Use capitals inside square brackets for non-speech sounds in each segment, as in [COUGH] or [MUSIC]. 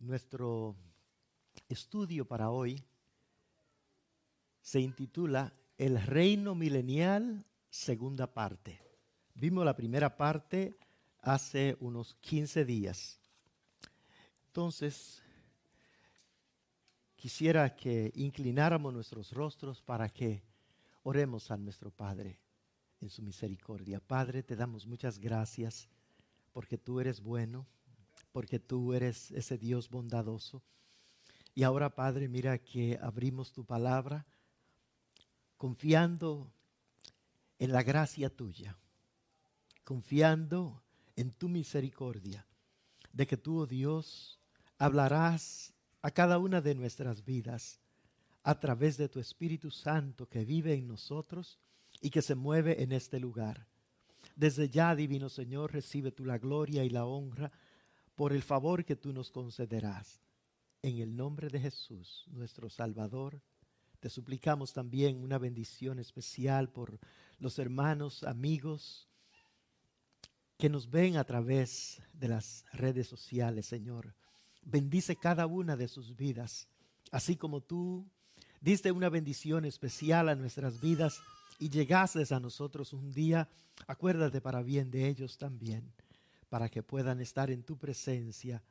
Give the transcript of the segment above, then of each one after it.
Nuestro estudio para hoy se intitula El reino milenial, segunda parte. Vimos la primera parte hace unos 15 días. Entonces, quisiera que inclináramos nuestros rostros para que oremos a nuestro Padre en su misericordia. Padre, te damos muchas gracias porque tú eres bueno, porque tú eres ese Dios bondadoso. Y ahora, Padre, mira que abrimos tu palabra confiando en la gracia tuya, confiando en tu misericordia, de que tú, oh Dios, hablarás a cada una de nuestras vidas a través de tu Espíritu Santo que vive en nosotros y que se mueve en este lugar. Desde ya, Divino Señor, recibe tú la gloria y la honra por el favor que tú nos concederás. En el nombre de Jesús, nuestro Salvador, te suplicamos también una bendición especial por los hermanos, amigos que nos ven a través de las redes sociales, Señor. Bendice cada una de sus vidas, así como tú diste una bendición especial a nuestras vidas y llegases a nosotros un día, acuérdate para bien de ellos también, para que puedan estar en tu presencia,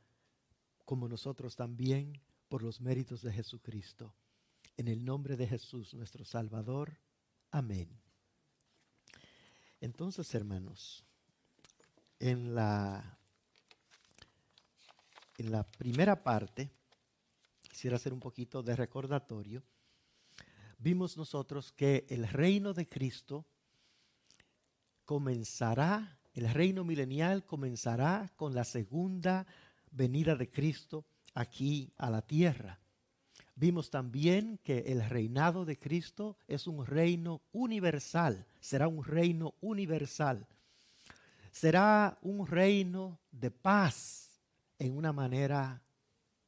como nosotros también, por los méritos de Jesucristo. En el nombre de Jesús, nuestro Salvador. Amén. Entonces, hermanos, en la, en la primera parte, quisiera hacer un poquito de recordatorio, vimos nosotros que el reino de Cristo comenzará, el reino milenial comenzará con la segunda venida de Cristo aquí a la tierra. Vimos también que el reinado de Cristo es un reino universal, será un reino universal. Será un reino de paz en una manera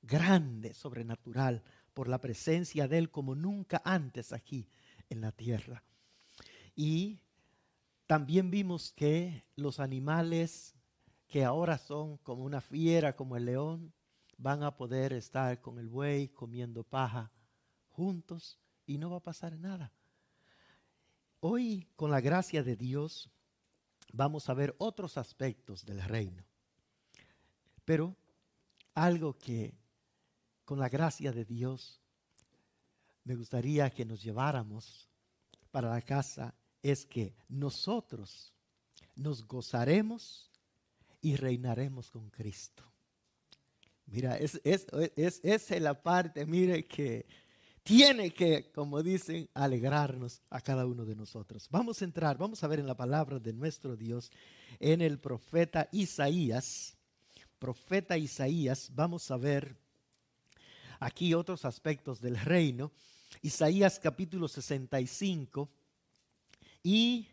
grande, sobrenatural, por la presencia de Él como nunca antes aquí en la tierra. Y también vimos que los animales que ahora son como una fiera, como el león, van a poder estar con el buey comiendo paja juntos y no va a pasar nada. Hoy, con la gracia de Dios, vamos a ver otros aspectos del reino. Pero algo que con la gracia de Dios me gustaría que nos lleváramos para la casa es que nosotros nos gozaremos y reinaremos con Cristo. Mira, es, es, es, esa es la parte, mire, que tiene que, como dicen, alegrarnos a cada uno de nosotros. Vamos a entrar, vamos a ver en la palabra de nuestro Dios, en el profeta Isaías. Profeta Isaías, vamos a ver aquí otros aspectos del reino. Isaías capítulo 65 y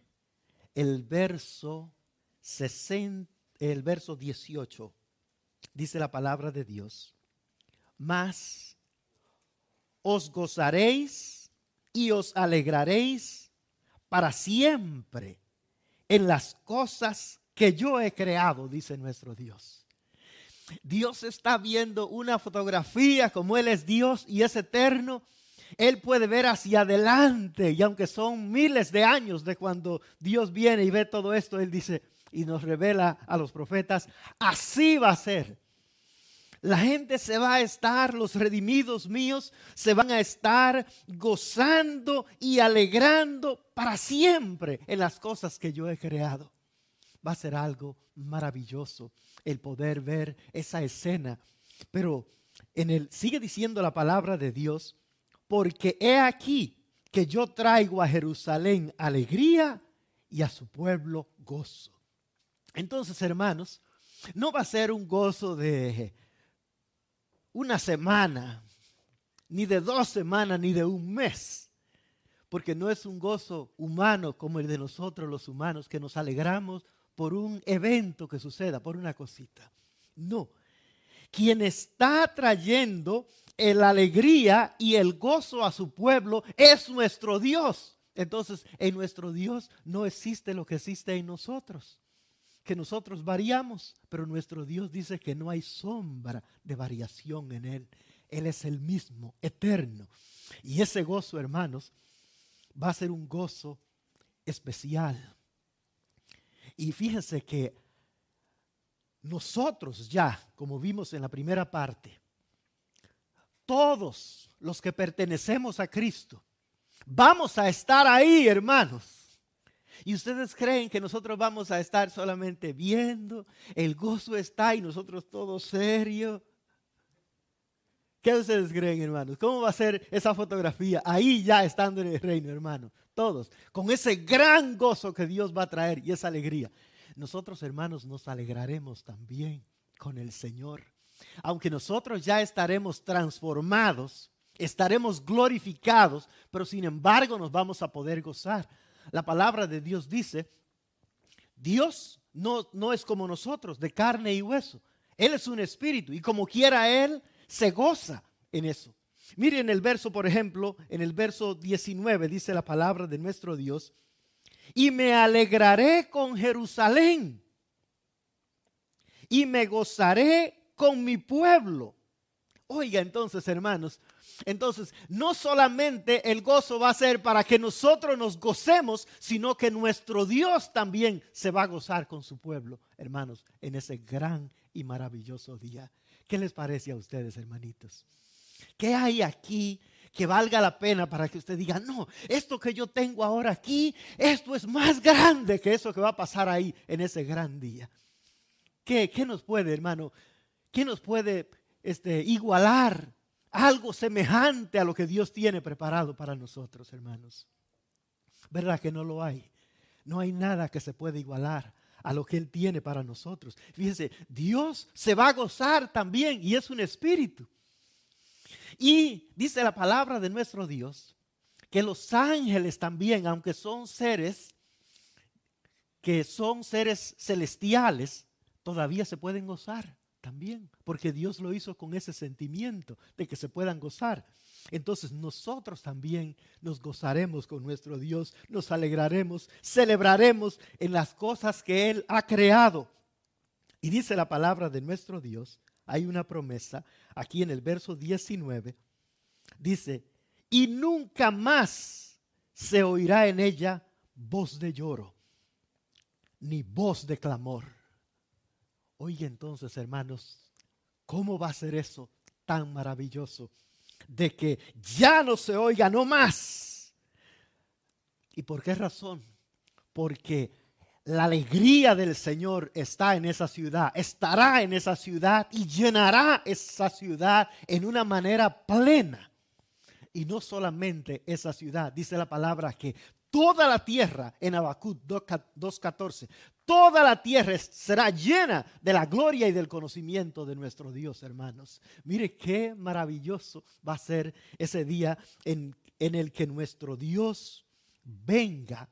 el verso 60, el verso 18 dice la palabra de Dios, mas os gozaréis y os alegraréis para siempre en las cosas que yo he creado, dice nuestro Dios. Dios está viendo una fotografía como Él es Dios y es eterno. Él puede ver hacia adelante y aunque son miles de años de cuando Dios viene y ve todo esto, Él dice, y nos revela a los profetas, así va a ser. La gente se va a estar, los redimidos míos, se van a estar gozando y alegrando para siempre en las cosas que yo he creado. Va a ser algo maravilloso el poder ver esa escena. Pero en el sigue diciendo la palabra de Dios, porque he aquí que yo traigo a Jerusalén alegría y a su pueblo gozo. Entonces, hermanos, no va a ser un gozo de una semana, ni de dos semanas, ni de un mes, porque no es un gozo humano como el de nosotros los humanos, que nos alegramos por un evento que suceda, por una cosita. No, quien está trayendo la alegría y el gozo a su pueblo es nuestro Dios. Entonces, en nuestro Dios no existe lo que existe en nosotros que nosotros variamos, pero nuestro Dios dice que no hay sombra de variación en Él. Él es el mismo, eterno. Y ese gozo, hermanos, va a ser un gozo especial. Y fíjense que nosotros ya, como vimos en la primera parte, todos los que pertenecemos a Cristo, vamos a estar ahí, hermanos. Y ustedes creen que nosotros vamos a estar solamente viendo, el gozo está y nosotros todos serios. ¿Qué ustedes creen, hermanos? ¿Cómo va a ser esa fotografía ahí ya estando en el reino, hermano? Todos, con ese gran gozo que Dios va a traer y esa alegría. Nosotros, hermanos, nos alegraremos también con el Señor. Aunque nosotros ya estaremos transformados, estaremos glorificados, pero sin embargo nos vamos a poder gozar. La palabra de Dios dice, Dios no, no es como nosotros, de carne y hueso. Él es un espíritu y como quiera Él, se goza en eso. Miren el verso, por ejemplo, en el verso 19 dice la palabra de nuestro Dios, y me alegraré con Jerusalén y me gozaré con mi pueblo. Oiga entonces, hermanos, entonces no solamente el gozo va a ser para que nosotros nos gocemos, sino que nuestro Dios también se va a gozar con su pueblo, hermanos, en ese gran y maravilloso día. ¿Qué les parece a ustedes, hermanitos? ¿Qué hay aquí que valga la pena para que usted diga, no, esto que yo tengo ahora aquí, esto es más grande que eso que va a pasar ahí en ese gran día? ¿Qué, qué nos puede, hermano? ¿Qué nos puede este, igualar algo semejante a lo que Dios tiene preparado para nosotros, hermanos? ¿Verdad que no lo hay? No hay nada que se pueda igualar a lo que Él tiene para nosotros. Fíjense, Dios se va a gozar también y es un espíritu. Y dice la palabra de nuestro Dios que los ángeles también, aunque son seres que son seres celestiales, todavía se pueden gozar también, porque Dios lo hizo con ese sentimiento de que se puedan gozar. Entonces nosotros también nos gozaremos con nuestro Dios, nos alegraremos, celebraremos en las cosas que Él ha creado. Y dice la palabra de nuestro Dios, hay una promesa aquí en el verso 19, dice, y nunca más se oirá en ella voz de lloro, ni voz de clamor. Oye entonces, hermanos, ¿cómo va a ser eso tan maravilloso? de que ya no se oiga no más. ¿Y por qué razón? Porque la alegría del Señor está en esa ciudad, estará en esa ciudad y llenará esa ciudad en una manera plena. Y no solamente esa ciudad, dice la palabra que toda la tierra en Habacuc 2.14, toda la tierra será llena de la gloria y del conocimiento de nuestro Dios, hermanos. Mire qué maravilloso va a ser ese día en, en el que nuestro Dios venga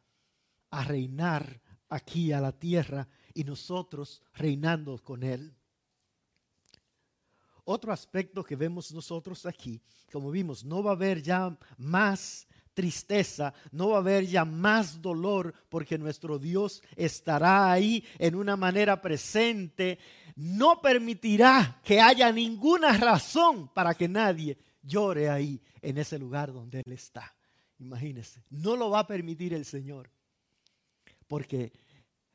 a reinar aquí a la tierra y nosotros reinando con Él. Otro aspecto que vemos nosotros aquí, como vimos, no va a haber ya más tristeza, no va a haber ya más dolor porque nuestro Dios estará ahí en una manera presente. No permitirá que haya ninguna razón para que nadie llore ahí en ese lugar donde Él está. Imagínense, no lo va a permitir el Señor. Porque,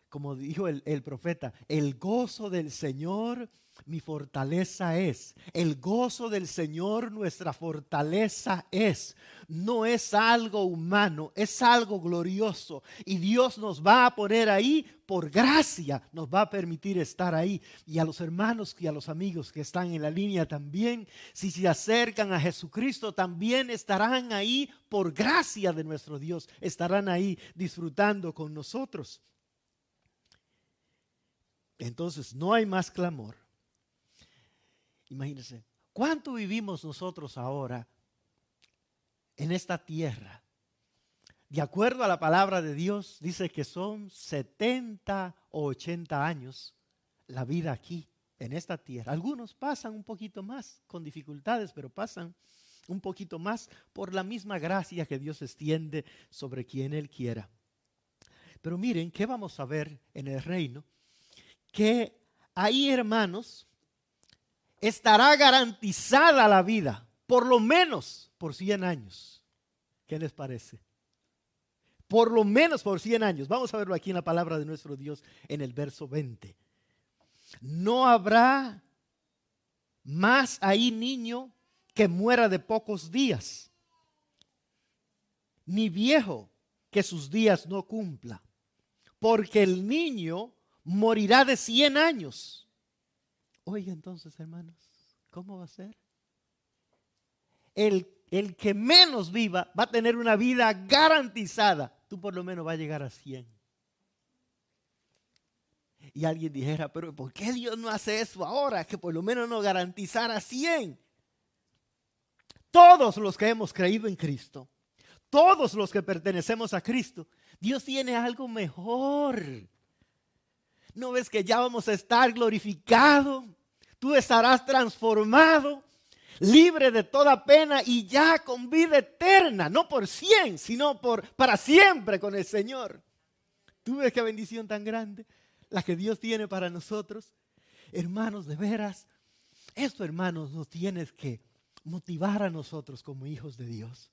como dijo el, profeta, el gozo del Señor mi fortaleza es. El gozo del Señor nuestra fortaleza es. No es algo humano, es algo glorioso. Y Dios nos va a poner ahí por gracia, nos va a permitir estar ahí. Y a los hermanos y a los amigos que están en la línea también, si se acercan a Jesucristo, también estarán ahí por gracia de nuestro Dios. Estarán ahí disfrutando con nosotros. Entonces no hay más clamor Imagínense, ¿cuánto vivimos nosotros ahora en esta tierra? De acuerdo a la palabra de Dios, dice que son 70 o 80 años la vida aquí, en esta tierra. Algunos pasan un poquito más con dificultades, pero pasan un poquito más por la misma gracia que Dios extiende sobre quien Él quiera. Pero miren, ¿qué vamos a ver en el reino? que ahí, hermanos, estará garantizada la vida, por lo menos por 100 años. ¿Qué les parece? Por lo menos por 100 años. Vamos a verlo aquí en la palabra de nuestro Dios en el verso 20. No habrá más ahí niño que muera de pocos días, ni viejo que sus días no cumpla, porque el niño morirá de 100 años. Oye, entonces, hermanos, ¿cómo va a ser? El, el que menos viva va a tener una vida garantizada. Tú por lo menos vas a llegar a 100. Y alguien dijera, pero ¿por qué Dios no hace eso ahora? Que por lo menos nos garantizara 100. Todos los que hemos creído en Cristo, todos los que pertenecemos a Cristo, Dios tiene algo mejor. ¿No ves que ya vamos a estar glorificado? Tú estarás transformado, libre de toda pena y ya con vida eterna, no por cien, sino por para siempre con el Señor. ¿Tú ves qué bendición tan grande la que Dios tiene para nosotros? Hermanos, de veras, esto hermanos nos tienes que motivar a nosotros como hijos de Dios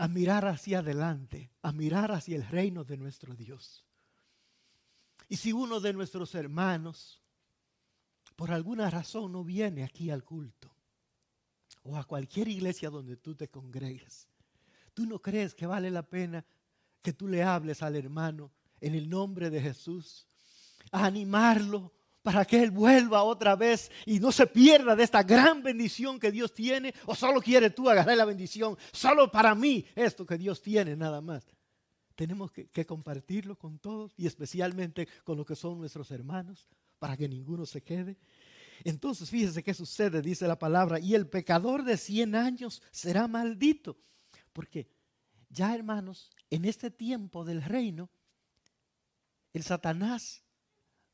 a mirar hacia adelante, a mirar hacia el reino de nuestro Dios. Y si uno de nuestros hermanos por alguna razón no viene aquí al culto o a cualquier iglesia donde tú te congregues, tú no crees que vale la pena que tú le hables al hermano en el nombre de Jesús, a animarlo para que Él vuelva otra vez y no se pierda de esta gran bendición que Dios tiene, o solo quiere tú agarrar la bendición, solo para mí esto que Dios tiene nada más tenemos que, compartirlo con todos y especialmente con lo que son nuestros hermanos para que ninguno se quede. Entonces, fíjese qué sucede, dice la palabra, y el pecador de 100 años será maldito. Porque ya, hermanos, en este tiempo del reino, el Satanás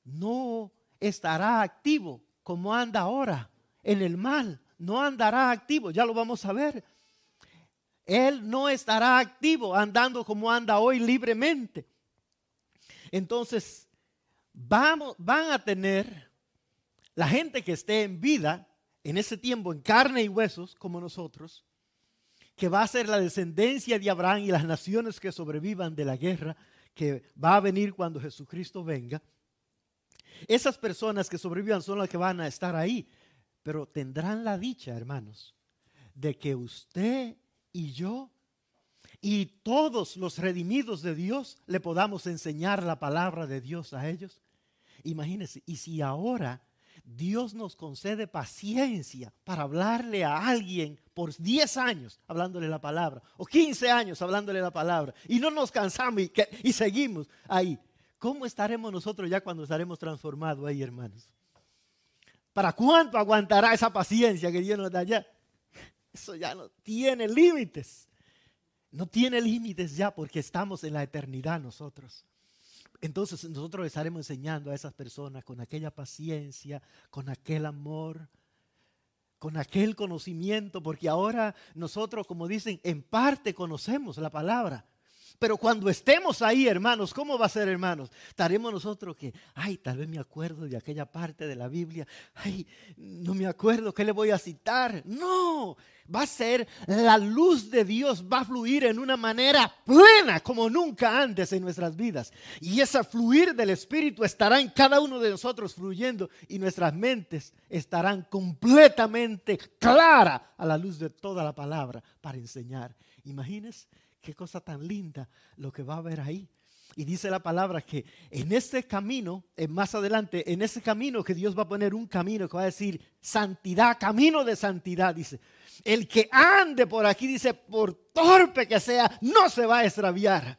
no estará activo como anda ahora en el mal, no andará activo, ya lo vamos a ver. Él no estará activo andando como anda hoy libremente. Entonces, van a tener la gente que esté en vida en ese tiempo, en carne y huesos, como nosotros, que va a ser la descendencia de Abraham y las naciones que sobrevivan de la guerra que va a venir cuando Jesucristo venga. Esas personas que sobrevivan son las que van a estar ahí, pero tendrán la dicha, hermanos, de que usted y yo y todos los redimidos de Dios le podamos enseñar la palabra de Dios a ellos. Imagínense, y si ahora Dios nos concede paciencia para hablarle a alguien por 10 años hablándole la palabra, o 15 años hablándole la palabra, y no nos cansamos y, seguimos ahí, ¿cómo estaremos nosotros ya cuando estaremos transformados ahí, hermanos? ¿Para cuánto aguantará esa paciencia que Dios nos da ya? Eso ya no tiene límites. No tiene límites ya porque estamos en la eternidad nosotros. Entonces nosotros estaremos enseñando a esas personas con aquella paciencia, con aquel amor, con aquel conocimiento, porque ahora nosotros, como dicen, en parte conocemos la palabra. Pero cuando estemos ahí, hermanos, ¿cómo va a ser, hermanos? Estaremos nosotros que, ay, tal vez me acuerdo de aquella parte de la Biblia, ay, no me acuerdo, ¿qué le voy a citar? No, va a ser la luz de Dios, va a fluir en una manera plena como nunca antes en nuestras vidas. Y ese fluir del Espíritu estará en cada uno de nosotros fluyendo y nuestras mentes estarán completamente claras a la luz de toda la palabra para enseñar. Imagínense Qué cosa tan linda lo que va a haber ahí. Y dice la palabra que en este camino, más adelante, en ese camino que Dios va a poner un camino que va a decir santidad, camino de santidad, dice. El que ande por aquí, dice, por torpe que sea, no se va a extraviar.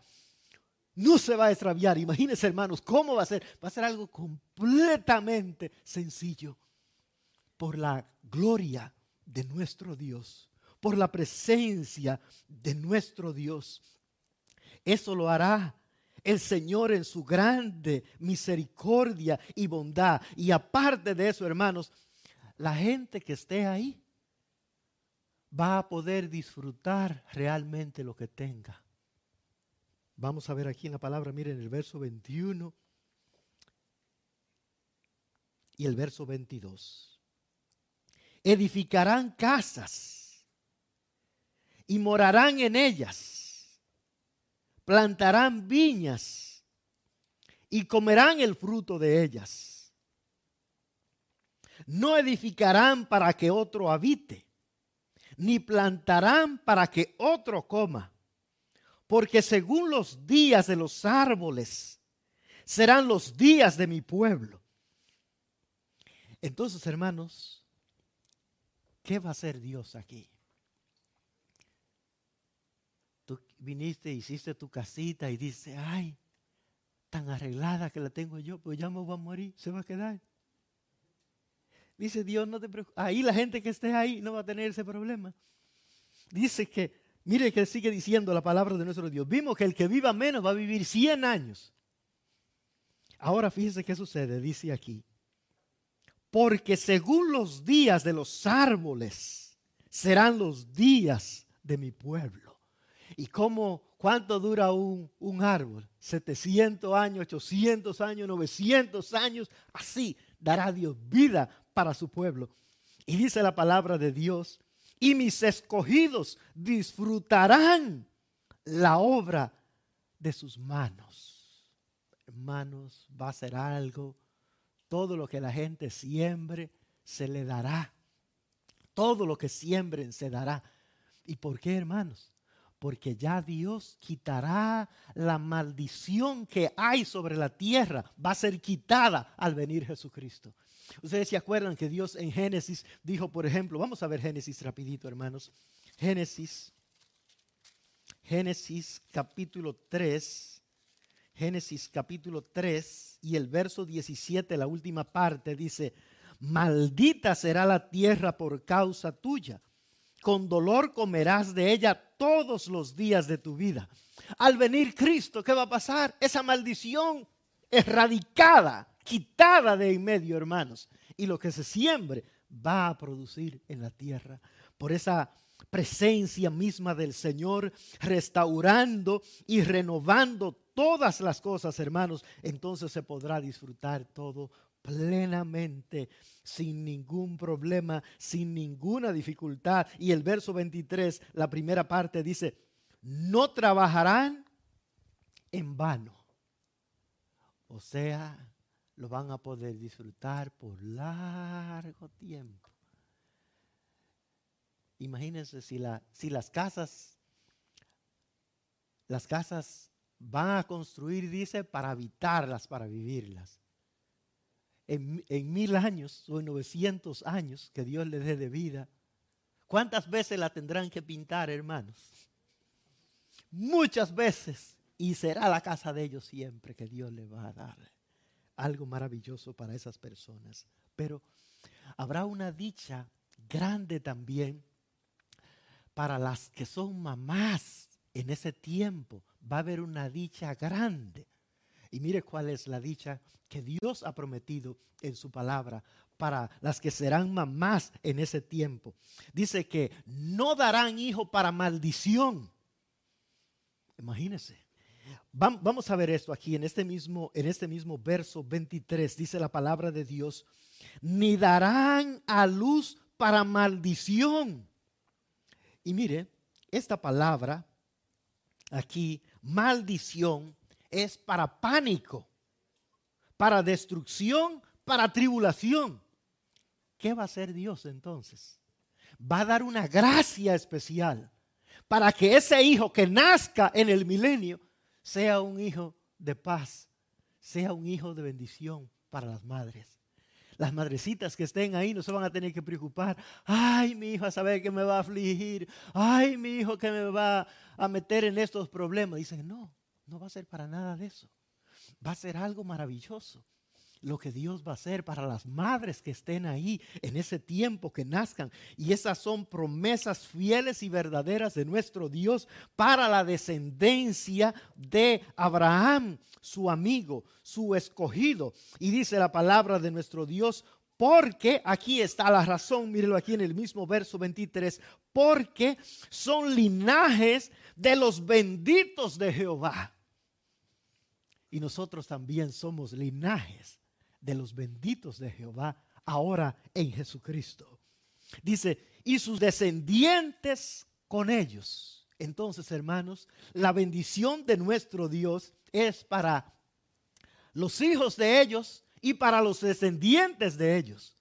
No se va a extraviar. Imagínense, hermanos, cómo va a ser. Va a ser algo completamente sencillo. Por la gloria de nuestro Dios por la presencia de nuestro Dios. Eso lo hará el Señor en su grande misericordia y bondad. Y aparte de eso, hermanos, la gente que esté ahí va a poder disfrutar realmente lo que tenga. Vamos a ver aquí en la palabra, miren el verso 21. y el verso 22. Edificarán casas y morarán en ellas. Plantarán viñas y comerán el fruto de ellas. No edificarán para que otro habite, ni plantarán para que otro coma, porque según los días de los árboles serán los días de mi pueblo entonces, hermanos, ¿qué va a hacer Dios aquí? Tú viniste, hiciste tu casita y dice, ay, tan arreglada que la tengo yo, pues ya me voy a morir, se va a quedar. Dice Dios, no te preocupes. Ahí la gente que esté ahí no va a tener ese problema. Dice que, mire que sigue diciendo la palabra de nuestro Dios. Vimos que el que viva menos va a vivir 100 años. Ahora fíjese qué sucede, dice aquí porque según los días de los árboles serán los días de mi pueblo. ¿Y cómo, cuánto dura un, un árbol? 700 años, 800 años, 900 años, así dará Dios vida para su pueblo. Y dice la palabra de Dios, y mis escogidos disfrutarán la obra de sus manos. Hermanos, va a ser algo todo lo que la gente siembre, se le dará. Todo lo que siembren se dará. ¿Y por qué, hermanos? Porque ya Dios quitará la maldición que hay sobre la tierra. Va a ser quitada al venir Jesucristo. Ustedes se acuerdan que Dios en Génesis dijo, por ejemplo, vamos a ver Génesis rapidito, hermanos. Génesis, Génesis capítulo 3 Génesis capítulo 3 y el verso 17, la última parte, dice, maldita será la tierra por causa tuya. Con dolor comerás de ella todos los días de tu vida. Al venir Cristo, ¿qué va a pasar? Esa maldición erradicada, quitada de en medio, hermanos. Y lo que se siembre va a producir en la tierra. Por esa presencia misma del Señor, restaurando y renovando todas las cosas, hermanos, entonces se podrá disfrutar todo plenamente, sin ningún problema, sin ninguna dificultad. Y el verso 23, la primera parte dice, no trabajarán en vano. O sea, lo van a poder disfrutar por largo tiempo. Imagínense si, si las casas, las casas van a construir, dice, para habitarlas, para vivirlas. En, mil años o en 900 años que Dios le dé de vida, ¿cuántas veces la tendrán que pintar, hermanos? Muchas veces. Y será la casa de ellos siempre que Dios le va a dar. Algo maravilloso para esas personas. Pero habrá una dicha grande también para las que son mamás en ese tiempo va a haber una dicha grande. Y mire cuál es la dicha que Dios ha prometido en su palabra para las que serán mamás en ese tiempo. Dice que no darán hijo para maldición. Imagínense. Vamos a ver esto aquí en este mismo en este mismo verso 23 dice la palabra de Dios, ni darán a luz para maldición. Y mire, esta palabra aquí, maldición, es para pánico, para destrucción, para tribulación. ¿Qué va a hacer Dios entonces? Va a dar una gracia especial para que ese hijo que nazca en el milenio sea un hijo de paz, sea un hijo de bendición para las madres las madrecitas que estén ahí no se van a tener que preocupar. Ay, mi hijo a saber que me va a afligir. Ay, mi hijo que me va a meter en estos problemas. Dicen, no, no va a ser para nada de eso. Va a ser algo maravilloso lo que Dios va a hacer para las madres que estén ahí en ese tiempo que nazcan. Y esas son promesas fieles y verdaderas de nuestro Dios para la descendencia de Abraham, su amigo, su escogido. Y dice la palabra de nuestro Dios, porque aquí está la razón, mírelo aquí en el mismo verso 23, porque son linajes de los benditos de Jehová. Y nosotros también somos linajes de los benditos de Jehová ahora en Jesucristo. Dice, y sus descendientes con ellos. Entonces, hermanos, la bendición de nuestro Dios es para los hijos de ellos y para los descendientes de ellos.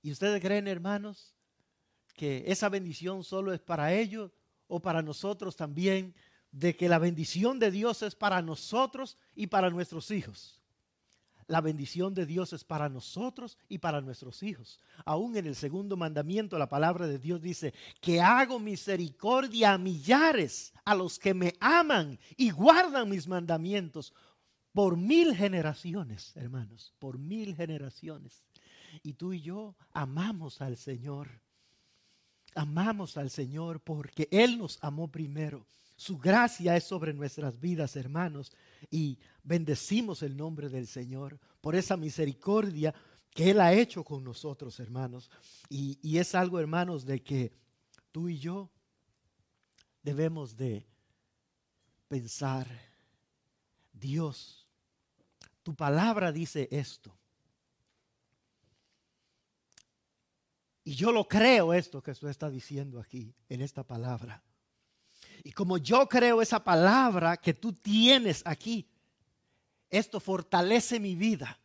¿Y ustedes creen, hermanos, que esa bendición solo es para ellos o para nosotros también? De que la bendición de Dios es para nosotros y para nuestros hijos. La bendición de Dios es para nosotros y para nuestros hijos. Aún en el segundo mandamiento la palabra de Dios dice que hago misericordia a millares, a los que me aman y guardan mis mandamientos por mil generaciones, hermanos, por mil generaciones. Y tú y yo amamos al Señor. Amamos al Señor porque Él nos amó primero. Su gracia es sobre nuestras vidas, hermanos, y bendecimos el nombre del Señor por esa misericordia que Él ha hecho con nosotros, hermanos. Y, es algo, hermanos, de que tú y yo debemos de pensar, Dios, tu palabra dice esto. Y yo lo creo esto que usted está diciendo aquí, en esta palabra. Y como yo creo esa palabra que tú tienes aquí, esto fortalece mi vida.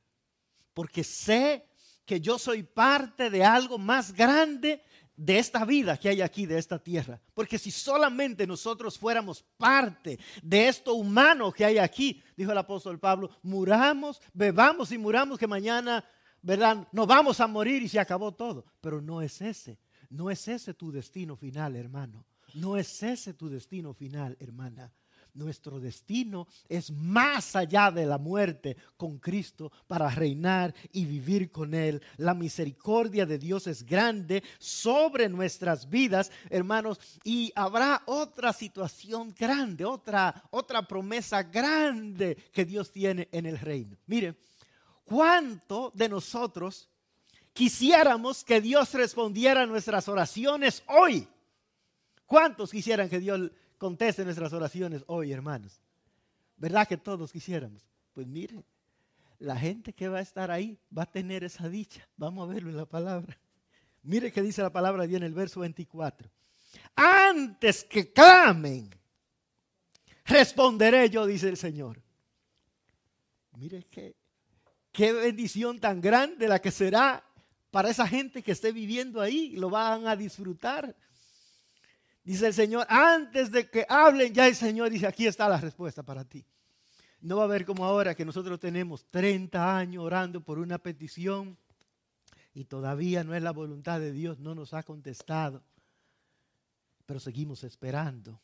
Porque sé que yo soy parte de algo más grande de esta vida que hay aquí, de esta tierra. Porque si solamente nosotros fuéramos parte de esto humano que hay aquí, dijo el apóstol Pablo, muramos, bebamos y muramos que mañana, ¿verdad? Nos vamos a morir y se acabó todo. Pero no es ese, no es ese tu destino final, hermano. No es ese tu destino final, hermana. Nuestro destino es más allá de la muerte con Cristo para reinar y vivir con Él. La misericordia de Dios es grande sobre nuestras vidas, hermanos, y habrá otra situación grande, otra, otra promesa grande que Dios tiene en el reino. Mire, ¿cuánto de nosotros quisiéramos que Dios respondiera a nuestras oraciones hoy? ¿Cuántos quisieran que Dios conteste nuestras oraciones hoy, hermanos? ¿Verdad que todos quisiéramos? Pues mire, la gente que va a estar ahí va a tener esa dicha. Vamos a verlo en la palabra. Mire que dice la palabra bien en el verso 24. Antes que clamen, responderé yo, dice el Señor. Mire qué, qué bendición tan grande la que será para esa gente que esté viviendo ahí. Lo van a disfrutar. Dice el Señor, antes de que hablen, ya el Señor dice, aquí está la respuesta para ti. No va a haber como ahora que nosotros tenemos 30 años orando por una petición y todavía no es la voluntad de Dios, no nos ha contestado, pero seguimos esperando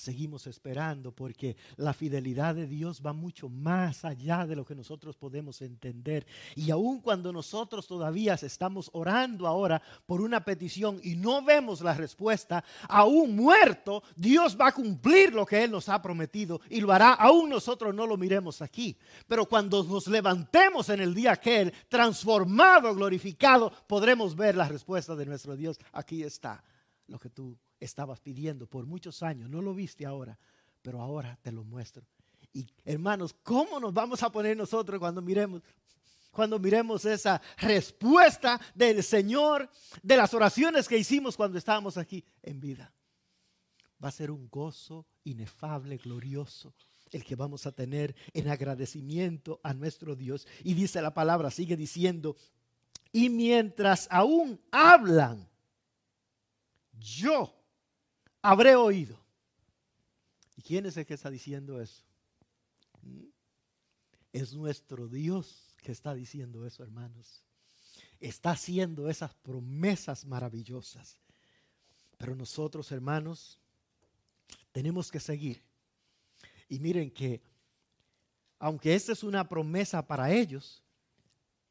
seguimos esperando porque la fidelidad de Dios va mucho más allá de lo que nosotros podemos entender. Y aun cuando nosotros todavía estamos orando ahora por una petición y no vemos la respuesta, aún muerto, Dios va a cumplir lo que Él nos ha prometido y lo hará, aún nosotros no lo miremos aquí. Pero cuando nos levantemos en el día aquel, transformado, glorificado, podremos ver la respuesta de nuestro Dios. Aquí está lo que tú estabas pidiendo por muchos años. No lo viste ahora, pero ahora te lo muestro. Y hermanos, ¿cómo nos vamos a poner nosotros cuando miremos cuando miremos esa respuesta del Señor de las oraciones que hicimos cuando estábamos aquí en vida? Va a ser un gozo inefable, glorioso, el que vamos a tener en agradecimiento a nuestro Dios. Y dice la palabra, sigue diciendo, y mientras aún hablan, yo habré oído. ¿Y quién es el que está diciendo eso? ¿Mm? Es nuestro Dios que está diciendo eso, hermanos. Está haciendo esas promesas maravillosas. Pero nosotros, hermanos, tenemos que seguir. Y miren que, aunque esta es una promesa para ellos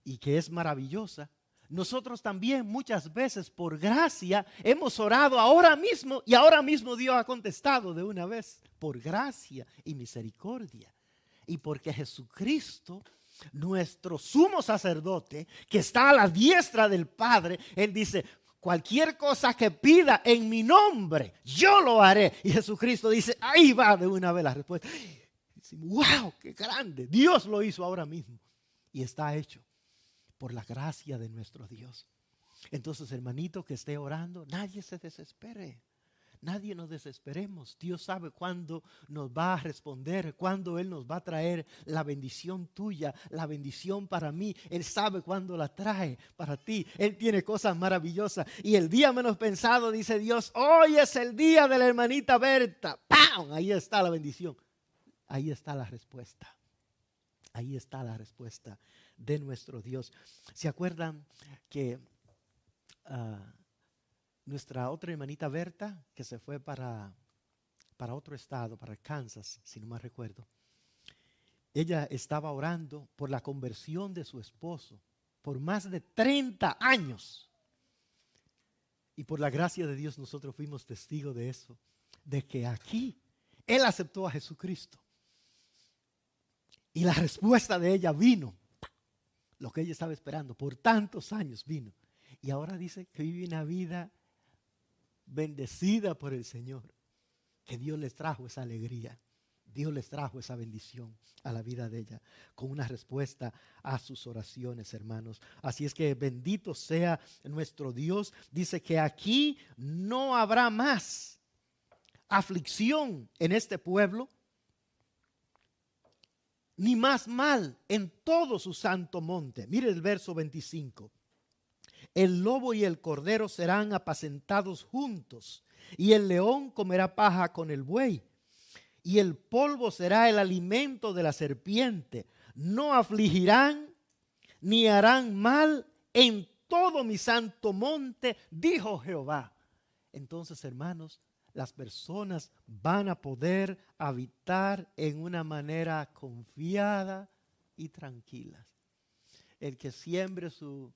y que es maravillosa, nosotros también muchas veces por gracia hemos orado ahora mismo y ahora mismo Dios ha contestado de una vez por gracia y misericordia. Y porque Jesucristo, nuestro sumo sacerdote, que está a la diestra del Padre, Él dice, cualquier cosa que pida en mi nombre, yo lo haré. Y Jesucristo dice, ahí va de una vez la respuesta. wow, qué grande. Dios lo hizo ahora mismo. y está hecho por la gracia de nuestro Dios. Entonces, hermanito que esté orando, nadie se desespere. Nadie nos desesperemos. Dios sabe cuándo nos va a responder, cuándo Él nos va a traer la bendición tuya, la bendición para mí. Él sabe cuándo la trae para ti. Él tiene cosas maravillosas. Y el día menos pensado, dice Dios, hoy es el día de la hermanita Berta. ¡Pam! Ahí está la bendición. Ahí está la respuesta. Ahí está la respuesta de nuestro Dios. ¿Se acuerdan que... Ah, nuestra otra hermanita Berta, que se fue para, para otro estado, para Kansas, si no me recuerdo, ella estaba orando por la conversión de su esposo por más de 30 años. Y por la gracia de Dios nosotros fuimos testigos de eso, de que aquí Él aceptó a Jesucristo. Y la respuesta de ella vino, lo que ella estaba esperando, por tantos años vino. Y ahora dice que vive una vida bendecida por el Señor, que Dios les trajo esa alegría. Dios les trajo esa bendición a la vida de ella con una respuesta a sus oraciones, hermanos. Así es que bendito sea nuestro Dios. Dice que aquí no habrá más aflicción en este pueblo, ni más mal en todo su santo monte. Mire el verso 25. El lobo y el cordero serán apacentados juntos, y el león comerá paja con el buey, y el polvo será el alimento de la serpiente. No afligirán ni harán mal en todo mi santo monte, dijo Jehová. Entonces, hermanos, las personas van a poder habitar en una manera confiada y tranquila. El que siembre su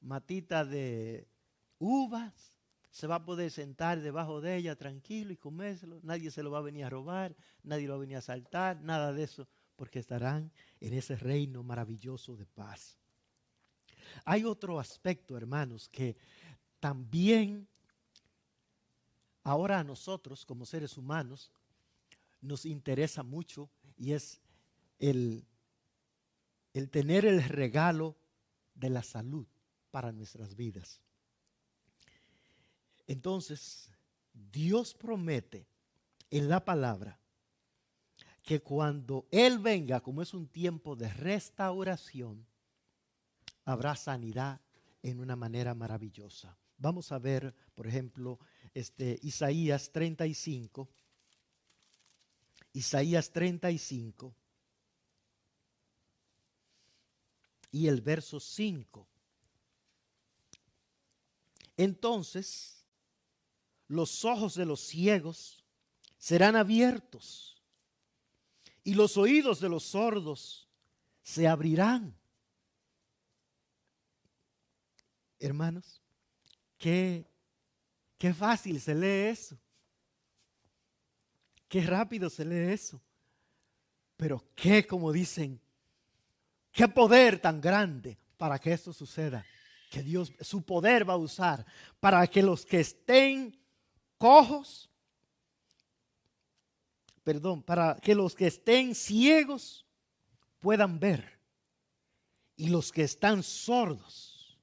matita de uvas, se va a poder sentar debajo de ella tranquilo y comérselo. Nadie se lo va a venir a robar, nadie lo va a venir a asaltar, nada de eso, porque estarán en ese reino maravilloso de paz. Hay otro aspecto, hermanos, que también ahora a nosotros como seres humanos nos interesa mucho y es el, el tener el regalo de la salud para nuestras vidas. Entonces, Dios promete en la palabra que cuando Él venga, como es un tiempo de restauración, habrá sanidad en una manera maravillosa. Vamos a ver, por ejemplo, este Isaías 35. Isaías 35 y el verso 5. Entonces los ojos de los ciegos serán abiertos y los oídos de los sordos se abrirán. Hermanos, qué, qué fácil se lee eso. Qué rápido se lee eso. Pero qué, como dicen, qué poder tan grande para que esto suceda que Dios, su poder va a usar para que los que estén cojos, perdón, para que los que estén ciegos puedan ver y los que están sordos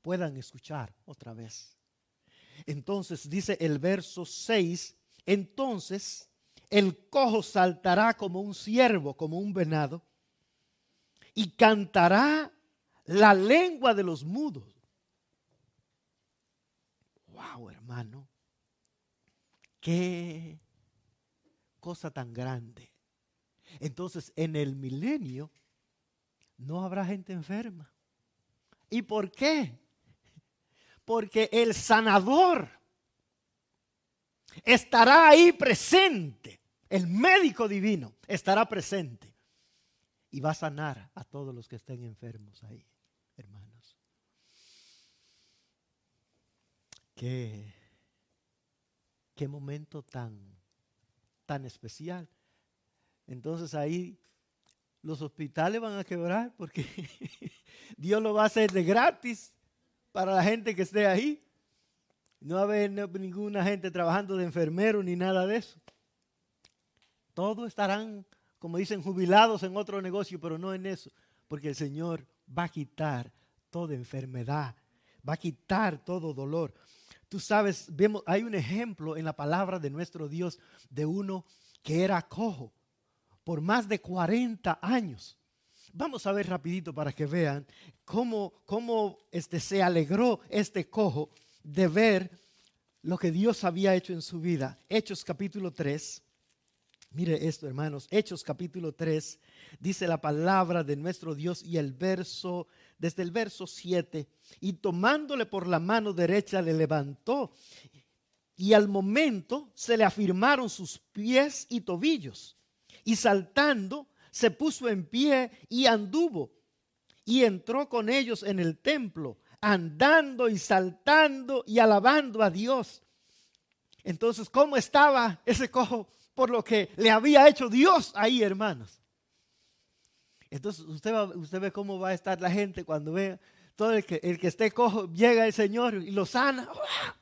puedan escuchar otra vez. Entonces dice el verso 6, entonces el cojo saltará como un ciervo, como un venado, y cantará la lengua de los mudos. Wow, hermano. Qué cosa tan grande. Entonces, en el milenio no habrá gente enferma. ¿Y por qué? Porque el sanador estará ahí presente. El médico divino estará presente y va a sanar a todos los que estén enfermos ahí hermanos. Qué, qué momento tan, tan especial. Entonces ahí los hospitales van a quebrar porque [LAUGHS] Dios lo va a hacer de gratis para la gente que esté ahí. No va a haber ninguna gente trabajando de enfermero ni nada de eso. Todos estarán, como dicen, jubilados en otro negocio, pero no en eso porque el Señor va a quitar toda enfermedad, va a quitar todo dolor. Tú sabes, vemos, hay un ejemplo en la palabra de nuestro Dios de uno que era cojo por más de 40 años. Vamos a ver rapidito para que vean cómo, cómo este, se alegró este cojo de ver lo que Dios había hecho en su vida. Hechos capítulo 3. Mire esto, hermanos. Hechos capítulo 3 dice la palabra de nuestro Dios y el verso, desde el verso 7, y tomándole por la mano derecha le levantó y al momento se le afirmaron sus pies y tobillos y saltando se puso en pie y anduvo y entró con ellos en el templo, andando y saltando y alabando a Dios. Entonces, ¿cómo estaba ese cojo por lo que le había hecho Dios ahí, hermanos? Entonces, usted, usted ve cómo va a estar la gente cuando vea todo el que, el que esté cojo, llega el Señor y lo sana,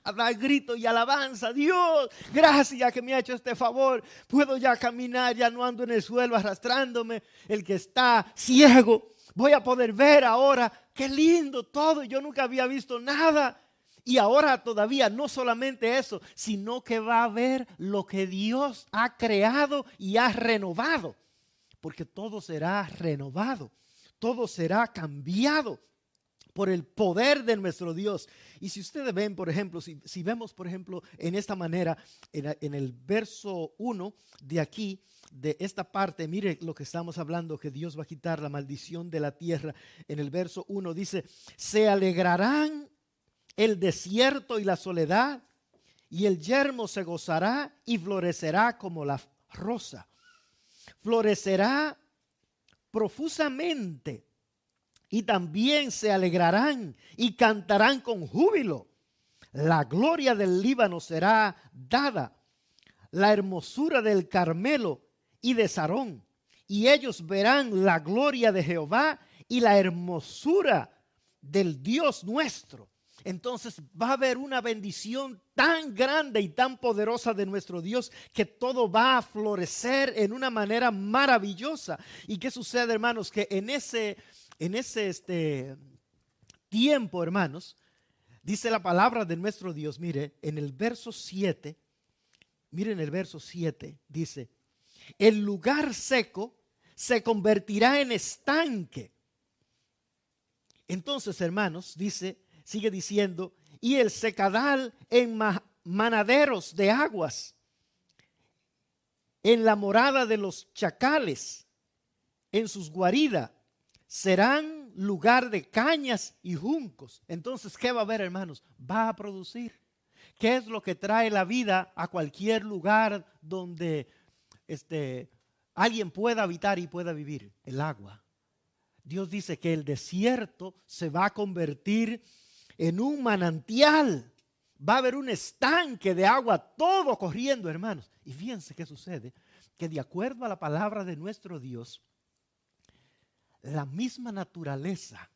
habrá grito y alabanza, Dios, gracias que me ha hecho este favor, puedo ya caminar, ya no ando en el suelo arrastrándome, el que está ciego, voy a poder ver ahora, qué lindo todo, yo nunca había visto nada. Y ahora todavía no solamente eso, sino que va a ver lo que Dios ha creado y ha renovado. Porque todo será renovado, todo será cambiado por el poder de nuestro Dios. Y si ustedes ven, por ejemplo, si, vemos, por ejemplo, en esta manera, en, el verso 1 de aquí, de esta parte, mire lo que estamos hablando, que Dios va a quitar la maldición de la tierra. En el verso 1 dice, se alegrarán el desierto y la soledad, y el yermo se gozará y florecerá como la rosa. Florecerá profusamente y también se alegrarán y cantarán con júbilo. La gloria del Líbano será dada, la hermosura del Carmelo y de Sarón. Y ellos verán la gloria de Jehová y la hermosura del Dios nuestro. Entonces va a haber una bendición tan grande y tan poderosa de nuestro Dios que todo va a florecer en una manera maravillosa. ¿Y qué sucede, hermanos? Que en ese en ese este, tiempo, hermanos, dice la palabra de nuestro Dios, mire, en el verso 7, miren el verso 7, dice, el lugar seco se convertirá en estanque. Entonces, hermanos, dice, sigue diciendo, y el secadal en manaderos de aguas, en la morada de los chacales, en sus guaridas serán lugar de cañas y juncos. Entonces, ¿qué va a haber, hermanos? Va a producir. ¿Qué es lo que trae la vida a cualquier lugar donde este, alguien pueda habitar y pueda vivir? El agua. Dios dice que el desierto se va a convertir en un manantial. Va a haber un estanque de agua, todo corriendo, hermanos. Y fíjense qué sucede, que de acuerdo a la palabra de nuestro Dios, la misma naturaleza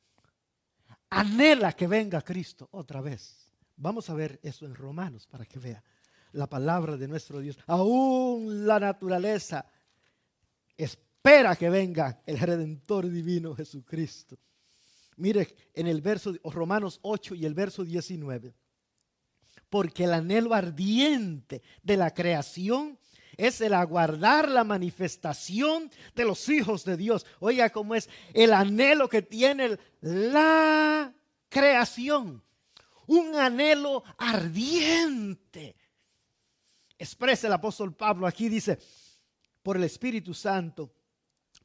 anhela que venga Cristo otra vez. Vamos a ver eso en Romanos para que vea la palabra de nuestro Dios. Aún la naturaleza espera que venga el Redentor divino Jesucristo. Mire en el verso Romanos 8 y el verso 19. Porque el anhelo ardiente de la creación es el aguardar la manifestación de los hijos de Dios. Oiga cómo es el anhelo que tiene la creación. Un anhelo ardiente. Expresa el apóstol Pablo aquí, dice, por el Espíritu Santo,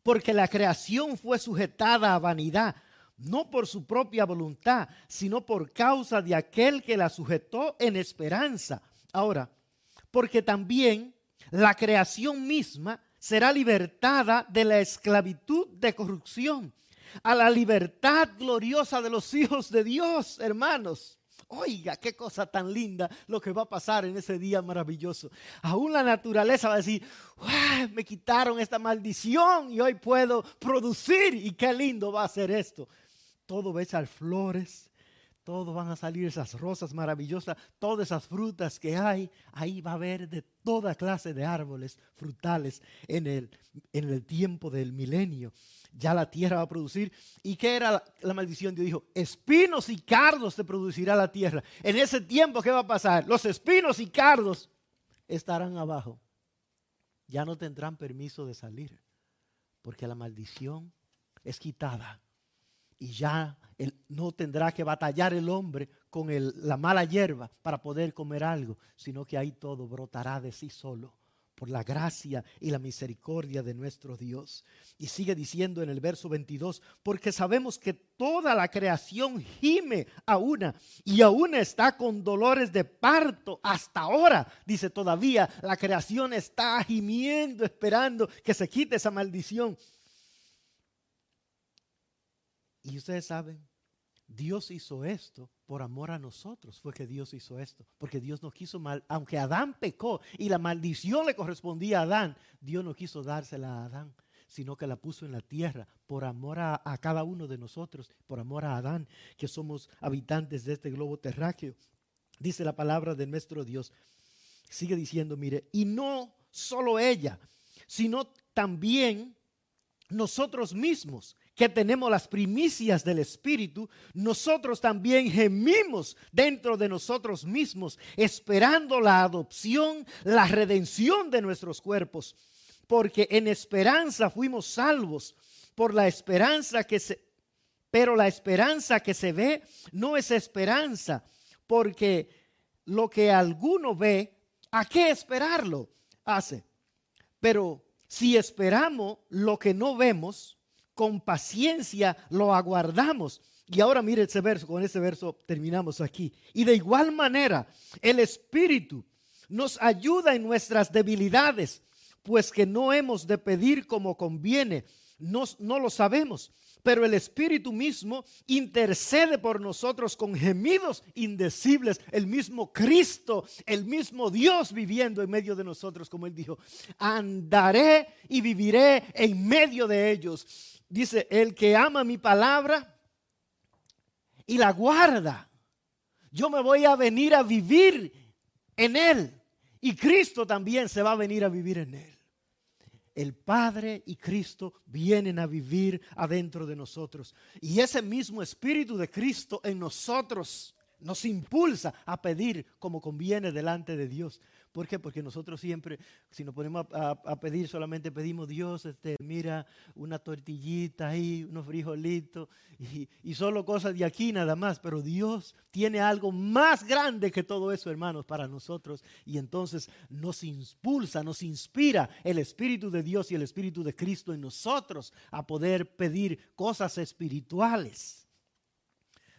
porque la creación fue sujetada a vanidad, no por su propia voluntad, sino por causa de aquel que la sujetó en esperanza. Ahora, porque también la creación misma será libertada de la esclavitud de corrupción a la libertad gloriosa de los [LAUGHS] hijos de Dios, hermanos. Oiga, qué cosa tan linda lo que va a pasar en ese día maravilloso. Aún la naturaleza va a decir, me quitaron esta maldición y hoy puedo producir. Y qué lindo va a ser esto. Todo va a echar flores, todo van a salir esas rosas maravillosas, todas esas frutas que hay. Ahí va a haber de toda clase de árboles frutales en el, en el tiempo del milenio. ya la tierra va a producir. ¿Y qué era la, maldición? Dios dijo, espinos y cardos te producirá la tierra. En ese tiempo, ¿qué va a pasar? Los espinos y cardos estarán abajo. Ya no tendrán permiso de salir, porque la maldición es quitada. Y ya no tendrá que batallar el hombre con la mala hierba para poder comer algo, sino que ahí todo brotará de sí solo por la gracia y la misericordia de nuestro Dios. Y sigue diciendo en el verso 22, porque sabemos que toda la creación gime a una y aún está con dolores de parto hasta ahora. Dice todavía, la creación está gimiendo, esperando que se quite esa maldición. Y ustedes saben, Dios hizo esto por amor a nosotros. Fue que Dios hizo esto. Porque Dios no quiso mal. Aunque Adán pecó y la maldición le correspondía a Adán, Dios no quiso dársela a Adán, sino que la puso en la tierra por amor a, a cada uno de nosotros, por amor a Adán, que somos habitantes de este globo terráqueo. Dice la palabra de nuestro Dios. Sigue diciendo, mire, y no solo ella, sino también nosotros mismos que tenemos las primicias del Espíritu, nosotros también gemimos dentro de nosotros mismos, esperando la adopción, la redención de nuestros cuerpos, porque en esperanza fuimos salvos, por la esperanza que se... Pero la esperanza que se ve no es esperanza, porque lo que alguno ve, ¿a qué esperarlo? Hace. Pero si esperamos lo que no vemos, con paciencia lo aguardamos. Y ahora mire ese verso, con ese verso terminamos aquí. Y de igual manera, el Espíritu nos ayuda en nuestras debilidades, pues que no hemos de pedir como conviene, no, no lo sabemos, pero el Espíritu mismo intercede por nosotros con gemidos indecibles, el mismo Cristo, el mismo Dios viviendo en medio de nosotros, como él dijo, andaré y viviré en medio de ellos dice, el que ama mi palabra y la guarda, yo me voy a venir a vivir en él. Y Cristo también se va a venir a vivir en él. El Padre y Cristo vienen a vivir adentro de nosotros. Y ese mismo Espíritu de Cristo en nosotros nos impulsa a pedir como conviene delante de Dios. ¿Por qué? Porque nosotros siempre, si nos ponemos a, pedir, solamente pedimos Dios, este, mira, una tortillita ahí, unos frijolitos, y, y solo cosas de aquí nada más. Pero Dios tiene algo más grande que todo eso, hermanos, para nosotros. Y entonces nos impulsa, nos inspira el Espíritu de Dios y el Espíritu de Cristo en nosotros a poder pedir cosas espirituales.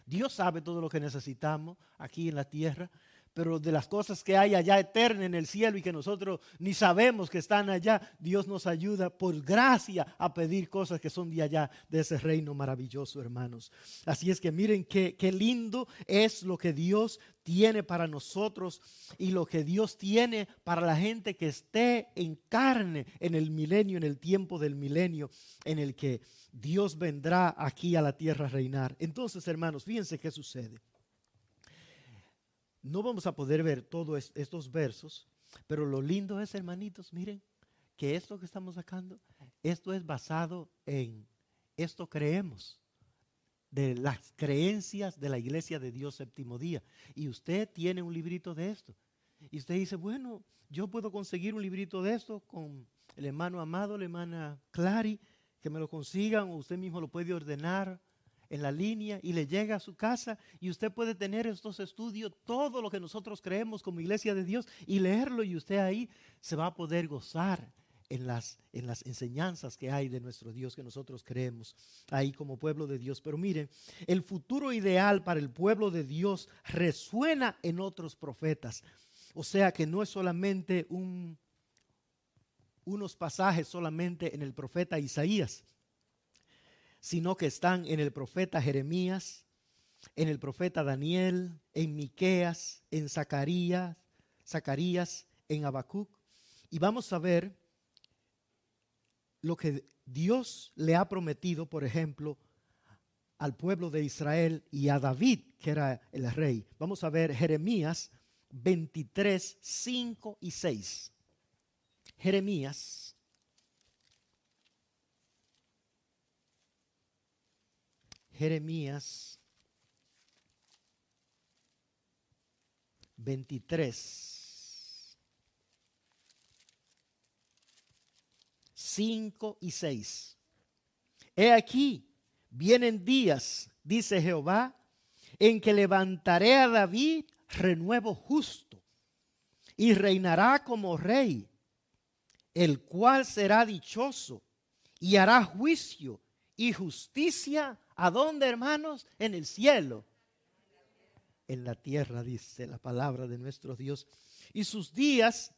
Dios sabe todo lo que necesitamos aquí en la tierra pero de las cosas que hay allá eterna en el cielo y que nosotros ni sabemos que están allá, Dios nos ayuda por gracia a pedir cosas que son de allá, de ese reino maravilloso, hermanos. Así es que miren qué, qué lindo es lo que Dios tiene para nosotros y lo que Dios tiene para la gente que esté en carne en el milenio, en el tiempo del milenio, en el que Dios vendrá aquí a la tierra a reinar. Entonces, hermanos, fíjense qué sucede. No vamos a poder ver todos estos versos, pero lo lindo es, hermanitos, miren, que esto que estamos sacando, esto es basado en, esto creemos, de las creencias de la iglesia de Dios séptimo día. Y usted tiene un librito de esto. Y usted dice, bueno, yo puedo conseguir un librito de esto con el hermano amado, la hermana Clary, que me lo consigan, o usted mismo lo puede ordenar en la línea y le llega a su casa y usted puede tener estos estudios, todo lo que nosotros creemos como iglesia de Dios y leerlo y usted ahí se va a poder gozar en las, en las enseñanzas que hay de nuestro Dios que nosotros creemos ahí como pueblo de Dios. Pero miren, el futuro ideal para el pueblo de Dios resuena en otros profetas. O sea que no es solamente un, unos pasajes solamente en el profeta Isaías, sino que están en el profeta Jeremías, en el profeta Daniel, en Miqueas, en Zacarías, Zacarías, en Habacuc. Y vamos a ver lo que Dios le ha prometido, por ejemplo, al pueblo de Israel y a David, que era el rey. Vamos a ver Jeremías 23, 5 y 6. Jeremías Jeremías 23, 5 y 6. He aquí, vienen días, dice Jehová, en que levantaré a David renuevo justo y reinará como rey, el cual será dichoso y hará juicio y justicia. ¿A dónde, hermanos? En el cielo en la tierra, dice la palabra de nuestro Dios. Y sus días,